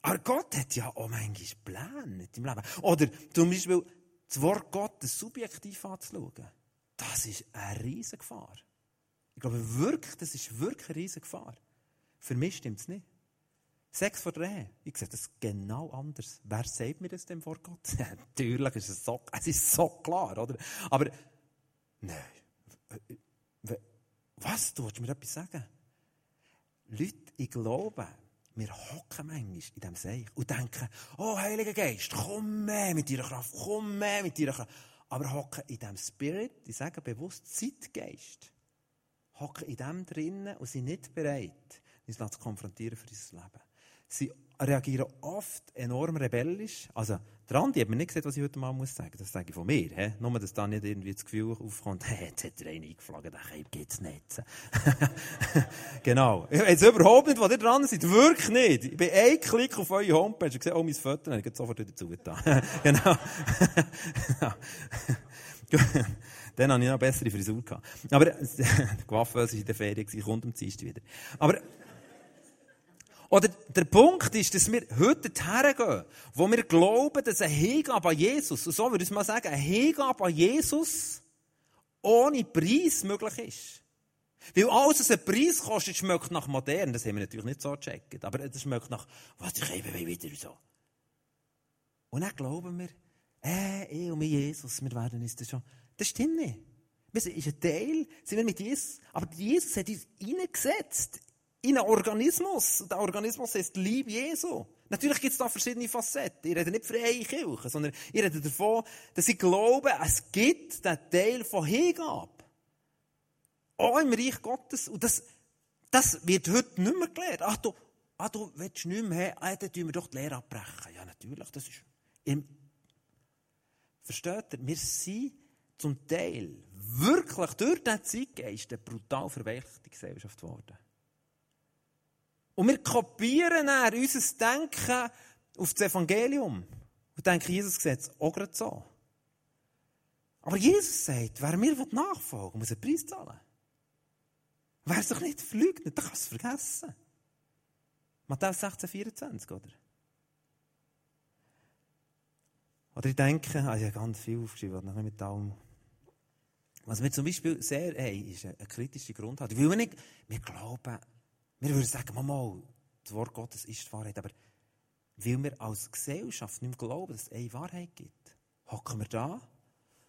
Aber Gott hat ja auch manchmal Pläne deinem Leben. Oder zum Beispiel das Wort Gottes subjektiv anzuschauen. Das ist eine riesige Gefahr. Ich glaube wirklich, das ist wirklich eine riesige Gefahr. Für mich stimmt es nicht. Sechs vor drei. Ich sehe das genau anders. Wer sagt mir das denn vor Gott? (laughs) Natürlich ist es so, es ist so klar, oder? Aber, nein. Was? Du willst mir etwas sagen? Leute, ich glaube, wir hocken manchmal in diesem Seich und denken, oh, Heiliger Geist, komm mehr mit deiner Kraft, komm mehr mit deiner Kraft. Aber hocken in diesem Spirit, ich sage bewusst Zeitgeist, hocken in dem drinnen und sind nicht bereit, uns zu konfrontieren für unser Leben. Sie reagieren oft enorm rebellisch. Also, der Andi hat mir nicht gesagt, was ich heute mal muss sagen. Das sage ich von mir. He? Nur, dass da nicht irgendwie das Gefühl aufkommt, (laughs) hey, jetzt hat er einen eingeflogen, den geht's nicht. (laughs) genau. Weiß überhaupt nicht, was ihr dran seid. Wirklich nicht. Ich bin ein Klick auf eure Homepage und sehe, oh, mein Foto, dann geht sofort wieder zugetan. (laughs) genau. Dann hatte ich noch eine bessere Frisur. Gehabt. Aber, die Coiffeuse war in der Ferien, kommt am Dienstag wieder. Aber, oder der Punkt ist, dass wir heute hergehen, wo wir glauben, dass eine Hingabe an Jesus, so würde ich mal sagen, eine Hingabe an Jesus ohne Preis möglich ist. Weil alles, was einen Preis kostet, schmeckt nach modern. Das haben wir natürlich nicht so gecheckt. Aber das schmeckt nach, was ich eben wieder so. Und dann glauben wir, äh, ich und mein Jesus, wir werden uns das schon. Das stimmt nicht. Wir sind ein Teil, sind wir mit Jesus. Aber Jesus hat uns reingesetzt in einen Organismus. Der Organismus heißt Liebe Jesu. Natürlich gibt es da verschiedene Facetten. Ich rede nicht freie Kirche, sondern ich rede davon, dass ich glaube, es gibt den Teil von Hingabe. Auch im Reich Gottes. Und das, das wird heute nicht mehr gelehrt. Ach, du, ach, du willst nicht mehr haben, ah, dann tun wir doch die Lehre abbrechen. Ja, natürlich, das ist im Versteht ihr? Wir sind zum Teil wirklich durch diesen Zeitgeist eine brutal verweichlichte Gesellschaft geworden. Und wir kopieren dann unser Denken auf das Evangelium. Und denken, Jesus sieht es auch gerade so. Aber Jesus sagt, wer mir nachfolgen will, muss einen Preis zahlen. Wer sich nicht verleugnet, der kann es vergessen. Matthäus 16, 24, oder? Oder ich denke, also ich habe ganz viel aufgeschrieben, was mit allem. Was wir zum Beispiel sehr haben, ist eine kritische Grundhaltung. Weil wir nicht, wir glauben, wir würden sagen, Mama, das Wort Gottes ist die Wahrheit, aber weil wir als Gesellschaft nicht mehr glauben, dass es eine Wahrheit gibt, hocken wir da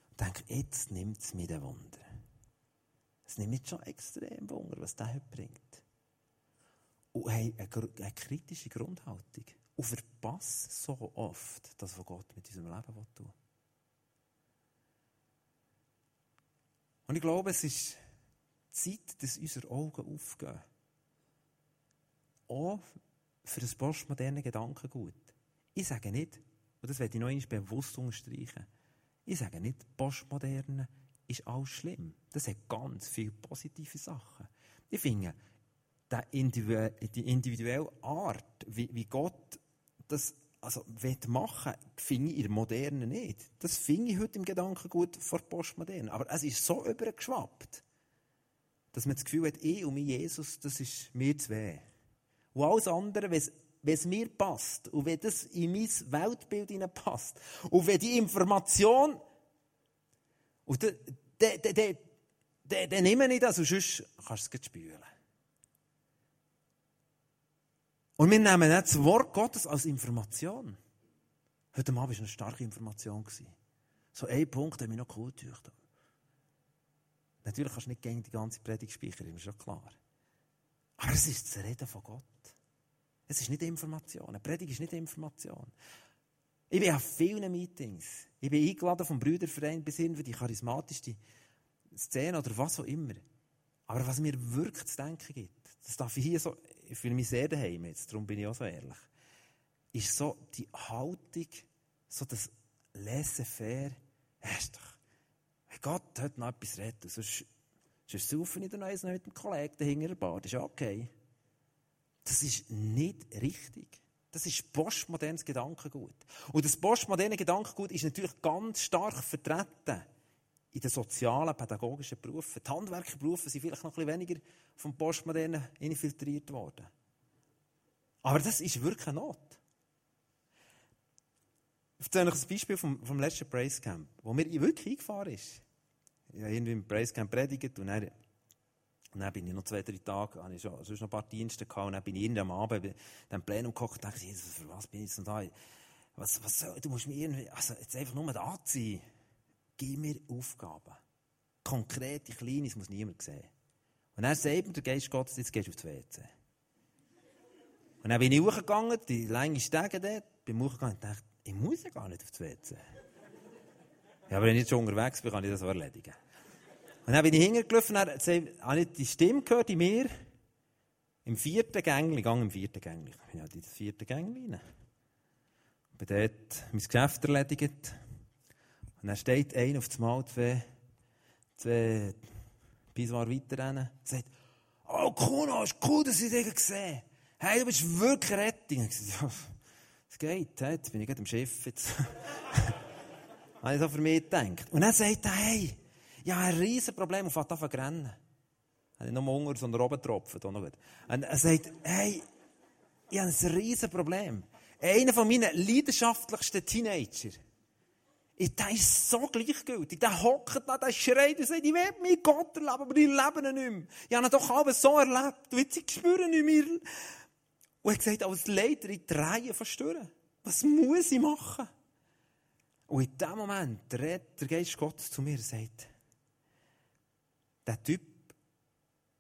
und denken, jetzt nimmt es mir den Wunder. Es nimmt mich schon extrem Wunder, was das heute bringt. Und haben eine, eine kritische Grundhaltung und verpassen so oft das, was Gott mit unserem Leben tun will. Und ich glaube, es ist Zeit, dass unsere Augen aufgehen. Auch für das postmoderne Gedankengut. Ich sage nicht, und das werde ich noch einmal bewusst unterstreichen, ich sage nicht, Postmoderne ist alles schlimm. Das hat ganz viele positive Sachen. Ich finde, die individuelle Art, wie, Gott das also, machen finde ich in der Moderne nicht. Das finde ich heute im Gedanken gut vor Postmoderne. Aber es ist so übergeschwappt, dass man das Gefühl hat, ich und mein Jesus, das ist mir zwei. Und alles andere, wenn es mir passt und wenn das in mein Weltbild passt und wenn die Information dann, nehme ich das und sonst kannst du es spüren. Und wir nehmen nicht das Wort Gottes als Information. Heute Abend war eine starke Information. So ein Punkt, der mich noch cool gedacht. Natürlich kannst du nicht gegen die ganze Predigt speichern, ist schon klar. Aber es ist das Reden von Gott. Es ist nicht Information. Eine Predigt ist nicht Information. Ich bin an vielen Meetings. Ich bin eingeladen vom Brüderverein bis hin für die charismatischste Szene oder was auch immer. Aber was mir wirklich zu denken gibt, das darf ich hier so ich fühle mich sehr daheim jetzt, darum bin ich auch so ehrlich, ist so die Haltung, so das Laissez-faire, erst doch, wenn Gott heute noch etwas redet, sonst, sonst saufen ich dann noch mit dem Kollegen dahinter der Bar, das ist okay. Das ist nicht richtig. Das ist postmodernes Gedankengut. Und das postmoderne Gedankengut ist natürlich ganz stark vertreten in den sozialen, pädagogischen Berufen. Die Handwerkerberufe sind vielleicht noch ein bisschen weniger vom Postmodernen infiltriert worden. Aber das ist wirklich eine Not. Ich erzähle euch ein Beispiel vom, vom letzten Praise Camp, wo mir wirklich eingefahren ist. Ich habe irgendwie im Praise Camp predigt und dann, und dann bin ich noch zwei, drei Tage, habe ich schon, sonst noch ein paar Dienste gehabt und dann bin ich irgendwann am Abend in dem Plenum gekocht und dachte, Jesus, für was bin ich jetzt da? Was, was soll, du musst mir irgendwie, also jetzt einfach nur da sein. Gib mir Aufgaben. Konkrete, kleine, das muss niemand sehen. Und dann sagt mir der Geist Gottes, jetzt gehst du auf die WC. Und dann bin ich hochgegangen, die lange Stege dort, bin hochgegangen und dachte, ich muss ja gar nicht auf die WC. Ja, aber wenn ich jetzt schon unterwegs bin, kann ich das auch erledigen. Und dann bin ich hingelaufen, dann habe ich die Stimme gehört in mir, im vierten Gängli, gang im vierten Gängli. Ich bin halt in das vierte Gängli rein. Bin dort mein Geschäft erledigt. Und dann steht einer auf das Mal, zwei, zwei Pissoir weiter rein, sagt, oh Kuno, ist cool, dass ich dich gesehen Hey, du bist wirklich Rettung. Ich sage, ja, es geht, jetzt bin ich gerade im Schiff. Jetzt. (laughs) habe ich so für mich gedacht. Und dann sagt er, hey, ja, ein riesen Problem und fängt an zu rennen. Habe ich noch mal Hunger, sondern oben tropfen. Und er sagt, hey, ich habe ein riesen Problem. Einer von meinen leidenschaftlichsten Teenager, der ist so gleichgültig. Der hockt da, der schreit und sagt, ich will meinen Gott erleben, aber ich lebe ihn nicht mehr. Ich habe ihn doch alles so erlebt. Und jetzt ich spüre nicht mehr. Und er hat gesagt, als Leiter in die Reihe verstören. Was muss ich machen? Und in dem Moment redet der Geist Gottes zu mir und sagt, der Typ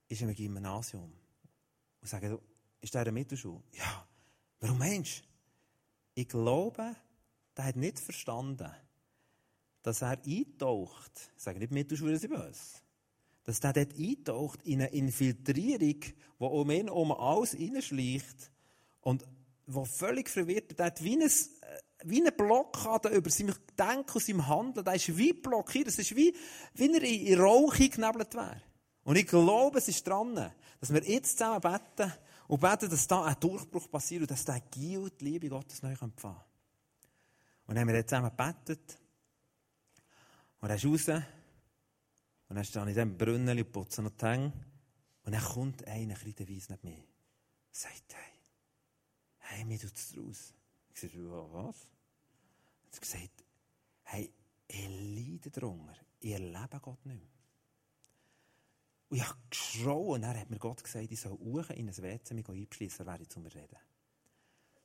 ist im Gymnasium. Und sagt, ist der der Mittelschule? Ja. Warum meinst du? Ich glaube, der hat nicht verstanden, dass er eintaucht, ich sage nicht Mittelschule, sie böse, dass der dort eintaucht in eine Infiltrierung, die um ihn um alles hineinschleicht und wo völlig verwirrt. Der hat wie, ein, wie eine Blockade über sein Denken und sein Handeln. Der ist wie blockiert. Es ist wie, wie er in Rauch geknebelt wäre. Und ich glaube, es ist dran, dass wir jetzt zusammen beten und beten, dass da ein Durchbruch passiert und dass der Gil die Liebe Gottes neu empfangen kann. Und dann haben wir jetzt zusammen gebetet. Und er ist raus. Und dann stehe ich in diesem Brunnen und putze noch die Hänge. Und dann kommt einer, ein bisschen weiss nicht mehr. Sagt, hey, hey, mir tut es draus. Ich sage, was? Hat gesagt, hey, ich leide darunter. Ich erlebe Gott nicht mehr. Und ich habe geschrauen und dann hat mir Gott gesagt, ich soll hoch in ein WC mich einschliessen, wäre ich zu mir reden.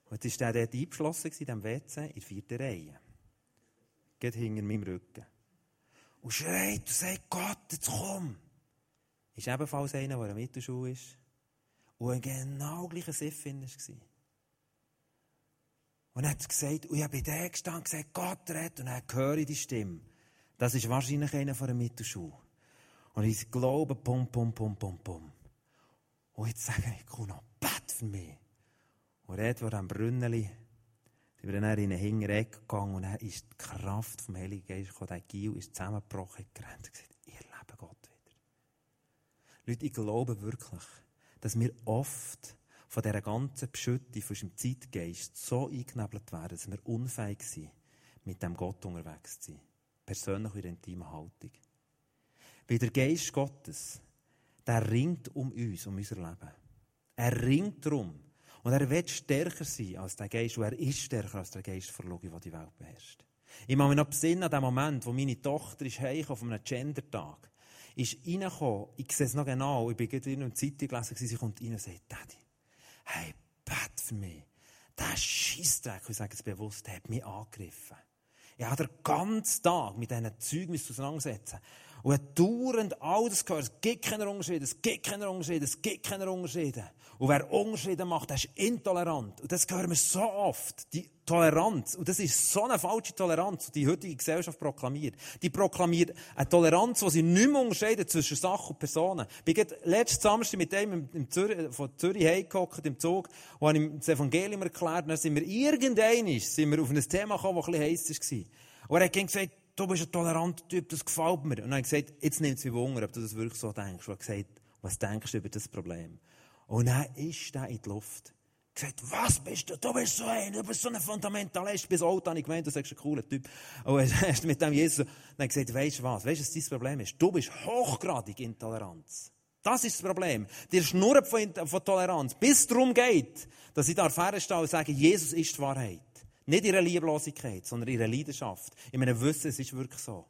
Und jetzt war der dort eingeschlossen in diesem WC in der vierten Reihe. Geht hinter meinem Rücken. Und schreit und sagt, Gott, jetzt komm. Ist ebenfalls einer, der in der Mittelschule ist. Und genau gleicher Siff war. Und er hat gesagt, und ich habe bei dem gestanden und gesagt, Gott redet. Und dann höre ich die Stimme. Das ist wahrscheinlich einer von der Mittelschule. Und ich glaube, pum, pum, pum, pum, pum. Und jetzt sage ich, komm noch, bet für mich. Und er war am Brünneli, sind wir dann in eine Hinterecke gegangen und dann ist die Kraft vom Heiligen Geist gekommen. Der Gil ist zusammengebrochen, gerannt und gesagt, ich erlebe Gott wieder. Leute, ich glaube wirklich, dass wir oft von dieser ganzen Beschüttung, von unserem Zeitgeist so eingenebelt werden, dass wir unfähig sind, mit dem Gott unterwegs zu sein. Persönlich in intimer Haltung. Weil der Geist Gottes, der ringt um uns, um unser Leben. Er ringt darum. Und er wird stärker sein als der Geist, und er ist stärker als der Geist der Logik, der die Welt beherrscht. Ich mache mich noch besinnen an den Moment, wo meine Tochter ist auf einem Gender-Tag ist reingekommen, ich sehe es noch genau, ich bin gerade in einer Zeitung gelesen, sie kommt rein und sagt, Daddy, hey, bet für mich. Der Scheissdreck, ich sage es bewusst, hat mich angegriffen. Ich habe den ganzen Tag mit diesen Zeugen auseinandersetzen. Und er dauernd all das gehört. Es gibt keine Unterschiede, es gibt keine Unterschiede, es gibt keine Unterschiede. Und wer Unterschiede macht, der ist intolerant. Und das hören wir so oft. Die Toleranz. Und das ist so eine falsche Toleranz, die die heutige Gesellschaft proklamiert. Die proklamiert eine Toleranz, die sie nicht mehr unterscheidet zwischen Sachen und Personen. Ich bin letzten Samstag mit einem im Zürich, von Zürich heimgehockt im Zug und habe ihm das Evangelium erklärt. Und dann sind wir irgendwann sind wir auf ein Thema gekommen, das ein bisschen heiß war. Und er hat gesagt, du bist ein toleranter Typ, das gefällt mir. Und dann ich gesagt, jetzt nimmt es mich Wunder, ob du das wirklich so denkst. Und er hat gesagt, was denkst du über das Problem? Und dann ist er in die Luft. Gesagt, was bist du? Du bist so ein, du bist so ein Fundamentalist. Bis Auto habe ich gemeint, du sagst ein cooler Typ. Und er (laughs) ist mit dem Jesus dann gesagt, weisst du was? Weisst du, was dein Problem ist? Du bist hochgradig Intoleranz. Das ist das Problem. Dir schnurrt von, von Toleranz, bis es darum geht, dass ich da fernstelle und sage, Jesus ist die Wahrheit. Nicht ihre Lieblosigkeit, sondern ihre Leidenschaft. In meinem Wissen, es ist wirklich so.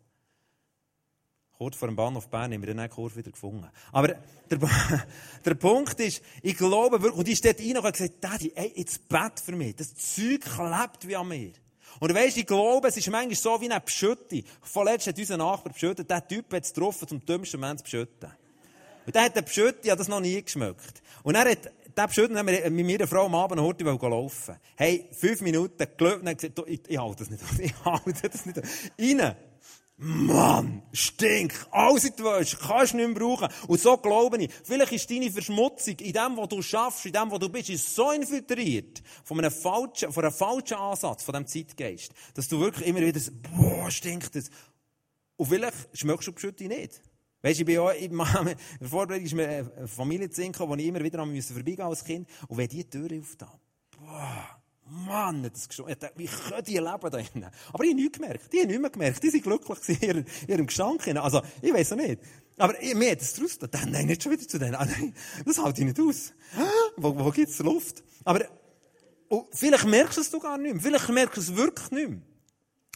Kurz vor dem Bahnhof Bern haben wir dann Kurve wieder gefunden. Aber der, (laughs) der Punkt ist, ich glaube wirklich, und ich steht rein und habe gesagt, Daddy, ey, jetzt Bett für mich. Das Zeug klebt wie an mir. Und weisst, ich glaube, es ist manchmal so wie eine Beschütte. Vorletzt hat unser Nachbar beschüttet, der Typ hat es getroffen, zum dümmsten Mann zu beschütten. Und der hat den Beschütte, habe das noch nie geschmeckt. Und er hat der Beschütte, haben wir mit meiner Frau am Abend heute laufen. Hey, fünf Minuten gelöbt und gesagt, ich, ich halte das nicht. (laughs) Ich halte das nicht. Rein. Mann, stink, alles in die Wäsche, kannst du nicht mehr brauchen. Und so glaube ich, vielleicht ist deine Verschmutzung in dem, was du schaffst, in dem, was du bist, ist so infiltriert von einem falschen, von einem falschen Ansatz, von diesem Zeitgeist, dass du wirklich immer wieder boah, stinkt das. Und vielleicht schmeckst du Beschütte nicht. Weißt du, ich bin auch, in der Vorbereitung ist mir eine Familie zu wo ich immer wieder vorbeigehen als Kind. Und wenn die Tür auftat, boah, Mann, das geschossen. Wie können die leben da drinnen? Aber ich habe nichts gemerkt. Die haben nichts mehr gemerkt. Die sind glücklich in ihrem, ihrem Gestank. Also, ich weiß auch nicht. Aber mir hat es draus gedacht, nein, nicht schon wieder zu denen. Ah, nein, das halte ich nicht aus. Wo, wo gibt es Luft? Aber, oh, vielleicht merkst du es gar nicht mehr. Vielleicht merkst du es wirklich nicht mehr.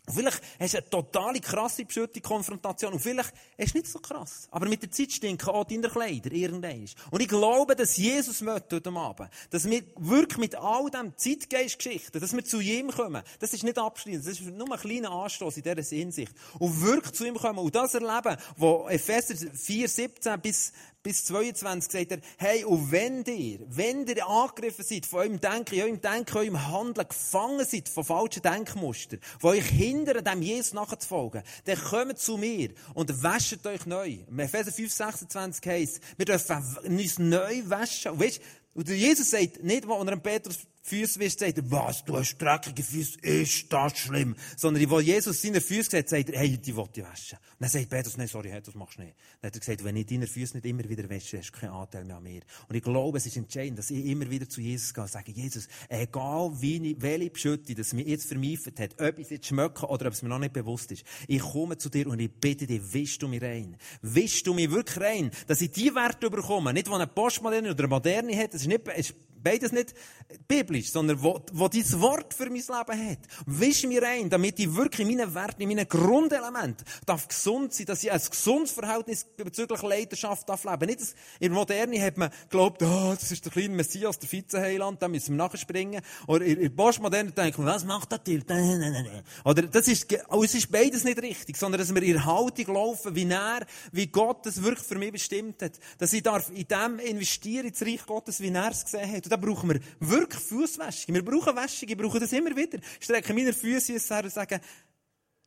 Und vielleicht hast du eine totale krasse beschütte Konfrontation. Und vielleicht ist es nicht so krass. Aber mit der Zeit stinken auch deine Kleider irgendwann. Und ich glaube, dass Jesus möchte heute Abend, dass wir wirklich mit all dem Zeitgeistgeschichten, dass wir zu ihm kommen. Das ist nicht abschließend. Das ist nur ein kleiner Anstoß in dieser Hinsicht. Und wirklich zu ihm kommen und das erleben, wo Epheser 4, 17 bis, bis 22 sagt er, hey, und wenn ihr, wenn ihr angegriffen seid von eurem Denken, eurem Denken, eurem Handeln, gefangen seid von falschen Denkmustern, die euch hindern, dem Jesus nachzufolgen, dann kommt zu mir und wäscht euch neu. Im Epheser 5, 26 heisst, wir dürfen uns neu waschen. Und weißt, und Jesus sagt nicht, wo dem Petrus Füße wischt, sagt er, was, du hast dreckige Füße, ist das schlimm. Sondern, wo Jesus seine Füße gesagt sagt er, hey, die will ich waschen. Und dann sagt Petrus, nein, sorry, das machst du nicht. Dann hat er gesagt, wenn ich deine Füße nicht immer wieder wäsche, hast du keinen Anteil mehr an mir. Und ich glaube, es ist entscheidend, dass ich immer wieder zu Jesus gehe und sage, Jesus, egal wie, welche Beschütte, das mir jetzt vermieft hat, ob ich es jetzt schmecke oder ob es mir noch nicht bewusst ist, ich komme zu dir und ich bitte dich, wischst du mich rein. Wischst du mich wirklich rein, dass ich die Werte bekomme, nicht, die eine Postmoderne oder eine Moderne hat, es ist nicht, beides nicht biblisch, sondern wo, wo dieses Wort für mein Leben hat. Wisch mir rein, damit ich wirklich in meinen Werten, in meinen Grundelementen darf gesund sein, dass ich ein gesundes Verhältnis bezüglich Leidenschaft darf leben. Nicht, dass in der Moderne hat man geglaubt, oh, das ist der kleine Messias, der Vizeheiland, da müssen wir nachspringen. Oder in der Postmoderne denkt man, was macht der Typ? Oder das ist, oh, es ist beides nicht richtig, sondern dass wir in Haltung laufen, wie er, wie Gott es wirklich für mich bestimmt hat. Dass ich darf in dem investieren, ins Reich Gottes, wie er es gesehen hat da brauchen wir wirklich Fußwäschung. Wir brauchen Wäschung, ich brauche das immer wieder. Ich strecke meine Füße her und sage,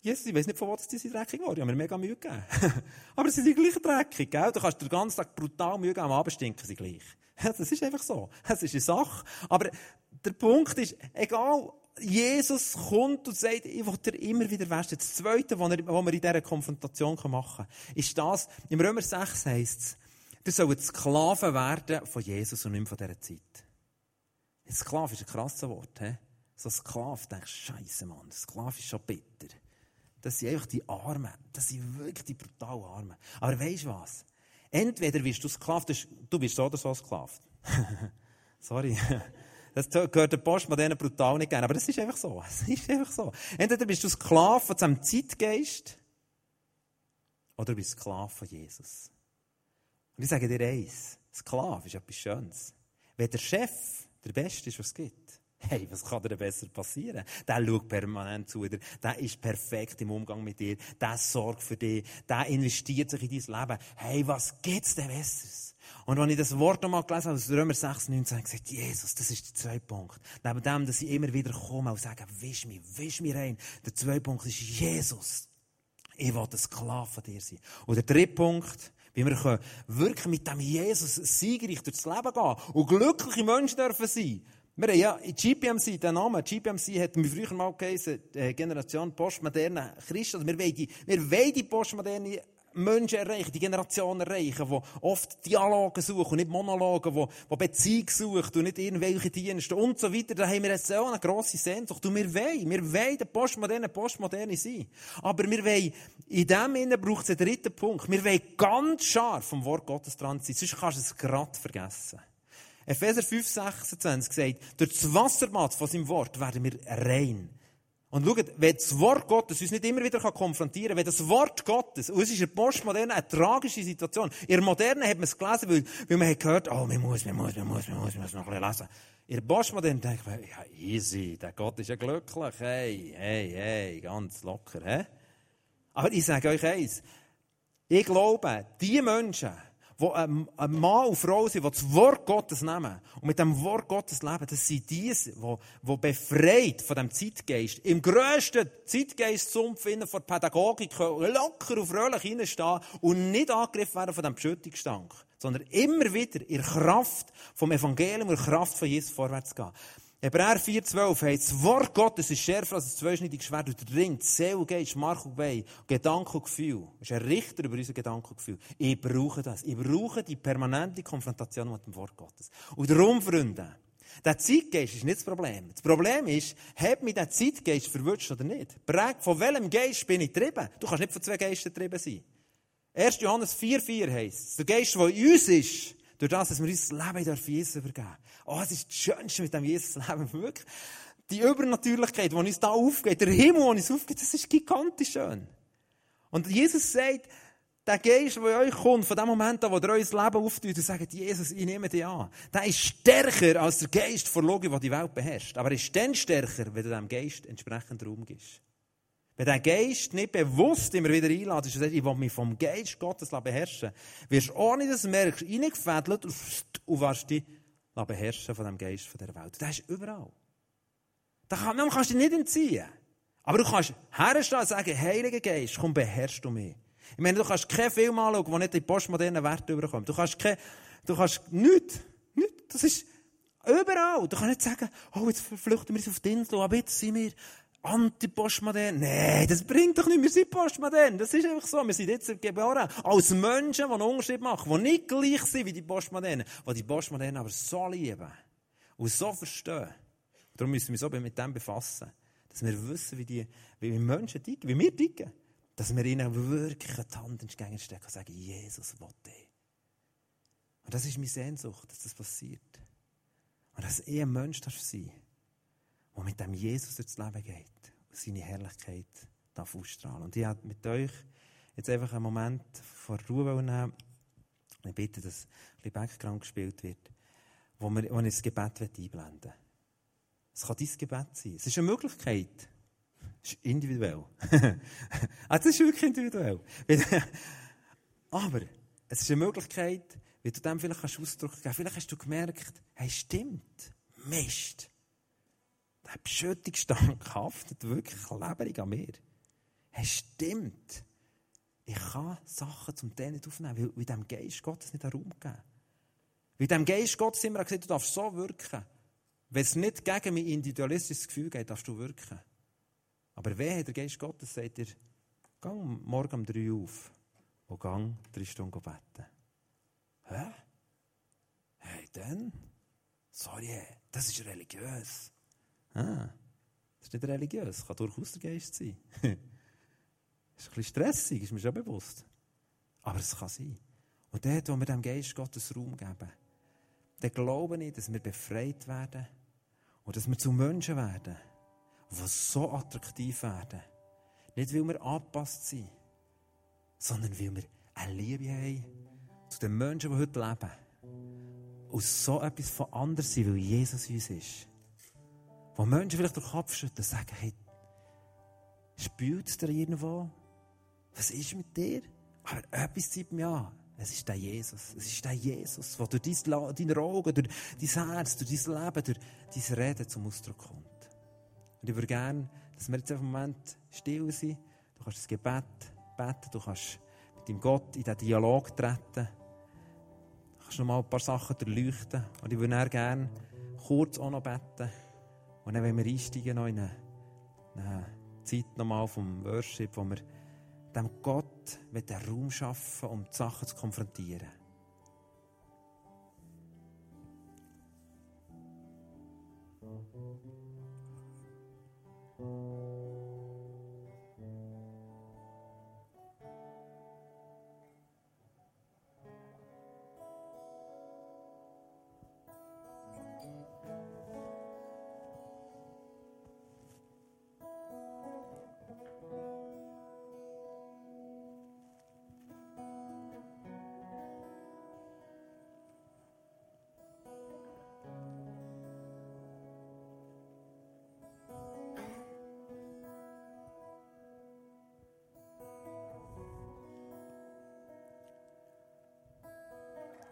Jesus, ich weiß nicht, von wo diese dreckig waren. Ich habe mir mega Mühe gegeben. (laughs) Aber sie sind gleich dreckig, gell? Du kannst den ganzen Tag brutal Mühe geben, am Abend stinken sie gleich. (laughs) Das ist einfach so. Das ist eine Sache. Aber der Punkt ist, egal, Jesus kommt und sagt, ich will dir immer wieder waschen. Das Zweite, was wir in dieser Konfrontation machen können, ist das, im Römer 6 heisst es, du sollst Sklaven werden von Jesus und nicht von dieser Zeit. Sklav ist ein krasses Wort. He? So ein Sklav, denkst Scheiße, Mann, Sklav ist schon bitter. Das sind einfach die Armen. Das sind wirklich die brutalen Armen. Aber weißt du was? Entweder wirst du Sklav, du bist so oder so Sklav. (laughs) Sorry. Das gehört der Postmoderne brutal nicht gerne, aber das ist einfach so. Es ist einfach so. Entweder bist du Sklav von diesem Zeitgeist, oder du bist Sklav von Jesus. Und ich sage dir eins, Sklav ist etwas Schönes. Wenn der Chef der Beste ist, was es gibt. Hey, was kann dir besser passieren? Der schaut permanent zu dir. Der ist perfekt im Umgang mit dir. Der sorgt für dich. Der investiert sich in dein Leben. Hey, was gibt's denn Besseres? Und wenn ich das Wort nochmal gelesen habe, aus Römer 6, 19, habe ich gesagt, Jesus, das ist der zweite Punkt. Neben dem, dass ich immer wieder komme und sage, wisch mich, wisch mich rein. Der zweite Punkt ist Jesus. Ich will ein Sklave von dir sein. Und der dritte Punkt, wie wir können wirklich mit dem Jesus siegreich durchs Leben gehen und glückliche Menschen dürfen sein. Wir haben ja in GPMC, den Namen, GPMC hat mir früher mal geheißen, äh, Generation postmoderne Christen. Also wir wollen die, wir wollen die postmoderne Menschen erreichen, die Generation erreichen, die oft Dialoge suchen und nicht Monologe, die, die Beziehung suchen und nicht irgendwelche Dienste und so weiter. Da haben wir jetzt auch eine grosse Sehnsucht. Und wir wollen, wir wollen der Postmoderne Postmoderne sein. Aber wir wollen, in dem Innen braucht es einen dritten Punkt. Wir wollen ganz scharf vom Wort Gottes dran sein. Sonst kannst du es gerade vergessen. Epheser 5, 26 sagt, durch das Wasserbad von seinem Wort werden wir rein. Und schaut, wenn das Wort Gottes uns nicht immer wieder konfrontieren kann, wenn das Wort Gottes, und es ist in der Postmoderne eine tragische Situation. In der Moderne hat man es gelesen, weil, weil man hat gehört, oh, man muss, man muss, man muss, man muss, man muss noch ein bisschen lesen. In der Postmoderne denkt man, ja, easy, der Gott ist ja glücklich, hey, hey, hey, ganz locker, hä? Aber ich sage euch eins, ich glaube, die Menschen, die ein Mann und Frau sind, die das Wort Gottes nehmen und mit dem Wort Gottes leben, das sind die, die, befreit von dem Zeitgeist, im grössten Zeitgeistsumpf von der Pädagogik locker und fröhlich hineinstehen und nicht angegriffen werden von dem Beschüttungsstank, sondern immer wieder in Kraft vom Evangelium der Kraft von Jesus vorwärts gehen. Hebräer 4,12 heißt, das Wort Gottes ist schärfer als ein zweischneidiges Schwert und dringt Seele, Geist, Mark und Bein, Gedanken und Gefühl. Das ist ein Richter über unsere Gedanken und Gefühl. Ich brauche das. Ich brauche die permanente Konfrontation mit dem Wort Gottes. Und darum, Freunde, der Zeitgeist ist nicht das Problem. Das Problem ist, hat mich der Zeitgeist verwünscht oder nicht? Prägt, von welchem Geist bin ich getrieben? Du kannst nicht von zwei Geistern getrieben sein. 1. Johannes 4,4 heisst, der Geist, der in uns ist, durch das, dass wir unser Leben durch Jesus übergeben. Oh, es ist das Schönste mit dem Jesus-Leben. Wirklich. Die Übernatürlichkeit, die uns da aufgeht, der Himmel, der uns aufgeht, das ist gigantisch schön. Und Jesus sagt, der Geist, der euch kommt, von dem Moment an, wo ihr euer Leben auftut und sagt, Jesus, ich nehme dich an, der ist stärker als der Geist von Logik, der die Welt beherrscht. Aber er ist dann stärker, wenn du dem Geist entsprechend Raum gibst. Wenn der Geist nicht bewusst immer wieder einlädt, und sagt, ich will mich vom Geist Gottes beherrschen, wirst du ohne dass du merkst, reingefädelt und wirst dich beherrschen von dem Geist von der Welt. Das ist überall. Da kann, man kannst du nicht entziehen. Aber du kannst herstehen und sagen, Heiliger Geist, komm, beherrschst du mich. Ich meine, du kannst keinen Film anschauen, der nicht die postmodernen Werte überkommt. Du kannst kein, du kannst nichts, nichts. Das ist überall. Du kannst nicht sagen, oh, jetzt flüchten wir uns auf die Insel, aber jetzt sind wir Anti-Postmodern. Nein, das bringt doch nicht. Wir sind Postmodern. Das ist einfach so. Wir sind jetzt geboren als Menschen, die einen Unterschied machen, die nicht gleich sind wie die Postmodernen, die die Postmodernen aber so lieben und so verstehen. Darum müssen wir uns auch mit dem befassen. Dass wir wissen, wie, die, wie Menschen ticken, wie wir ticken. Dass wir ihnen wirklich die Hand entgegenstecken und sagen, Jesus will dich. Und das ist meine Sehnsucht, dass das passiert. Und dass ich ein Mensch sein darf der mit dem Jesus durchs Leben geht und seine Herrlichkeit darf ausstrahlen. Und ich habe mit euch jetzt einfach einen Moment vor Ruhe nehmen. Ich bitte, dass ein Background gespielt wird, wo, wir, wo ich das Gebet einblenden will. Es kann dein Gebet sein. Es ist eine Möglichkeit. Es ist individuell. (laughs) es ist wirklich individuell. (laughs) Aber es ist eine Möglichkeit, wie du dem vielleicht Ausdruck geben kannst. Vielleicht hast du gemerkt, hey, stimmt, Mist. Der Beschüttungsstank (laughs) haftet wirklich lebendig an mir. Es stimmt. Ich kann Sachen zum Teil nicht aufnehmen, weil, weil dem Geist Gottes nicht Raum geben. Weil dem Geist Gottes immer gesagt, du darfst so wirken. Wenn es nicht gegen mein individualistisches Gefühl geht, darfst du wirken. Aber wer der Geist Gottes sagt dir, gang morgen um drei auf und gang drei Stunden beten. Hä? Hey, dann? Sorry, das ist religiös. Ah, das ist nicht religiös, das kann durchaus der Geist sein. das (laughs) ist ein bisschen stressig, ist mir schon bewusst. Aber es kann sein. Und dort, wo wir dem Geist Gottes Raum geben, dann glaube ich, dass wir befreit werden und dass wir zu Menschen werden, die so attraktiv werden. Nicht, weil wir angepasst sind, sondern weil wir eine Liebe haben zu den Menschen, die heute leben. Und so etwas von anders sind, weil Jesus uns ist. Wo Menschen vielleicht den Kopf schütteln und sagen, hey, spürt es dir irgendwo? Was ist mit dir? Aber etwas zieht mich an. Es ist der Jesus. Es ist der Jesus, der durch dein, deine Augen, durch dein Herz, durch dein Leben, durch dein Reden zum Ausdruck kommt. Und ich würde gerne, dass wir jetzt einen Moment still sind. Du kannst das Gebet beten, du kannst mit dem Gott in diesen Dialog treten. Du kannst noch mal ein paar Sachen durchleuchten. Und ich würde gerne kurz auch noch beten. Und dann, wenn wir einsteigen, noch in eine, Zeit nochmal vom Worship, wo wir dem Gott mit den Raum schaffen, um die Sachen zu konfrontieren.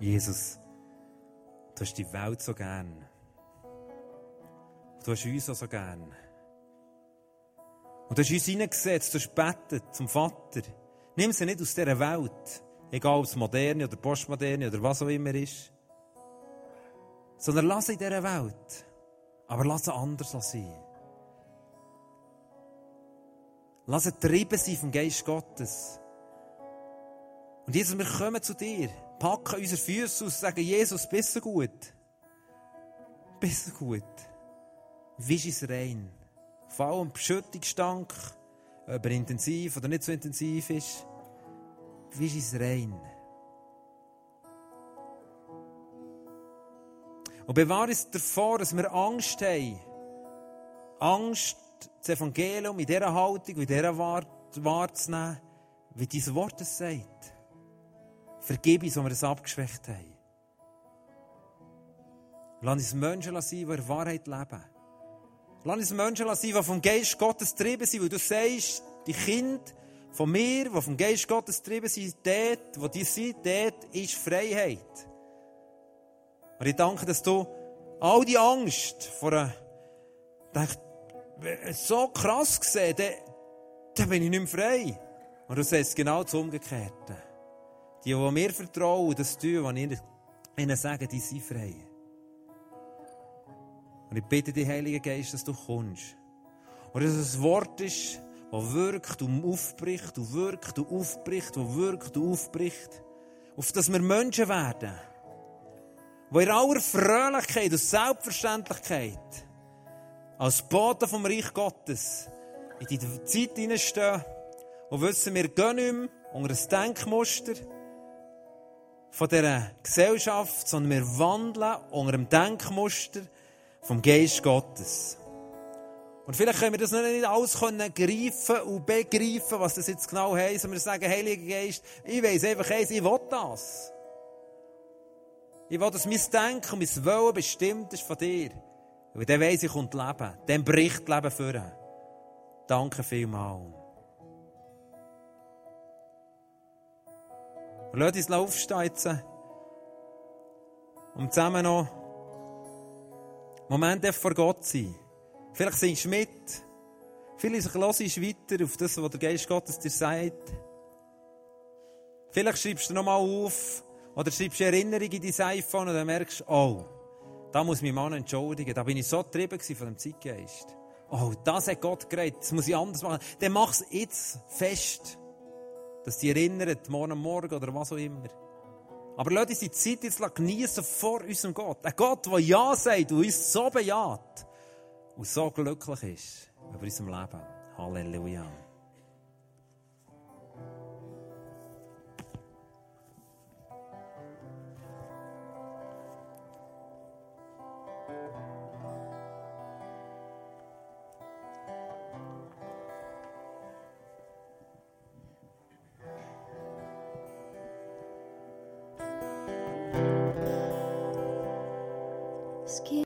Jesus, du hast die Welt so gern. Du hast uns auch so gern. Und du hast uns hineingesetzt, du hast betet zum Vater. Nimm sie nicht aus dieser Welt, egal ob es moderne oder postmoderne oder was auch immer ist, sondern lass sie in dieser Welt, aber lass sie anders sein. Lass sie treiben sein vom Geist Gottes. Und Jesus, wir kommen zu dir packen unsere Füße aus und sagen, Jesus, bist du gut? Bist du gut? Wisch es rein. Vor allem Beschüttungsstank, ob er intensiv oder nicht so intensiv ist, wisch es rein. Und bewahre uns davor, dass wir Angst haben. Angst, das Evangelium in dieser Haltung, in dieser wahrzunehmen, wie dieses Wort es sagt. Vergib uns, wo wir es abgeschwächt haben. Lass uns Menschen sein, die in Wahrheit leben. Lass uns Menschen sein, die vom Geist Gottes getrieben sind, weil du sagst, die Kinder von mir, die vom Geist Gottes getrieben sind, dort, wo die sind, dort ist Freiheit. Und ich danke, dass du all die Angst vor einer, denke, so krass gesehen, dann, dann bin ich nicht mehr frei. Und du sagst genau das Umgekehrte. Die, die mir vertrauen, das tun, was ich ihnen sage, die sind frei. Und ich bitte dich, Heiliger Geist, dass du kommst. Und dass es ein Wort ist, das wirkt und aufbricht und wirkt und aufbricht und wirkt und aufbricht. Auf dass wir Menschen werden, die in aller Fröhlichkeit und Selbstverständlichkeit als Boten vom Reich Gottes in die Zeit hineinstehen und wissen, wir gehen nicht mehr unter ein Denkmuster, von dieser Gesellschaft, sondern wir wandeln unter dem Denkmuster vom Geist Gottes. Und vielleicht können wir das noch nicht alles können greifen und begreifen, was das jetzt genau heisst. Und wir sagen, Heiliger Geist, ich weiss einfach eins, ich will das. Ich will, dass mein Denken mein Wollen bestimmt ist von dir. Und dann weiss ich, kommt Leben. Dann bricht Leben vor. Danke vielmals. Und lass uns aufstehen jetzt, um zusammen noch Momente vor Gott sein. Vielleicht singst du mit. Vielleicht hörst du weiter auf das, was der Geist Gottes dir sagt. Vielleicht schreibst du nochmal auf oder schreibst du Erinnerungen in dein iPhone und dann merkst du, oh, da muss mich Mann entschuldigen. Da bin ich so getrieben von dem Zeitgeist. Oh, das hat Gott geredet. Das muss ich anders machen. Dann mach es jetzt fest. Dass die erinnert, morgen Morgen oder was auch immer. Aber lasst uns die Zeit jetzt genießen vor unserem Gott. Ein Gott, der Ja sagt und uns so bejaht und so glücklich ist über unserem Leben. Halleluja.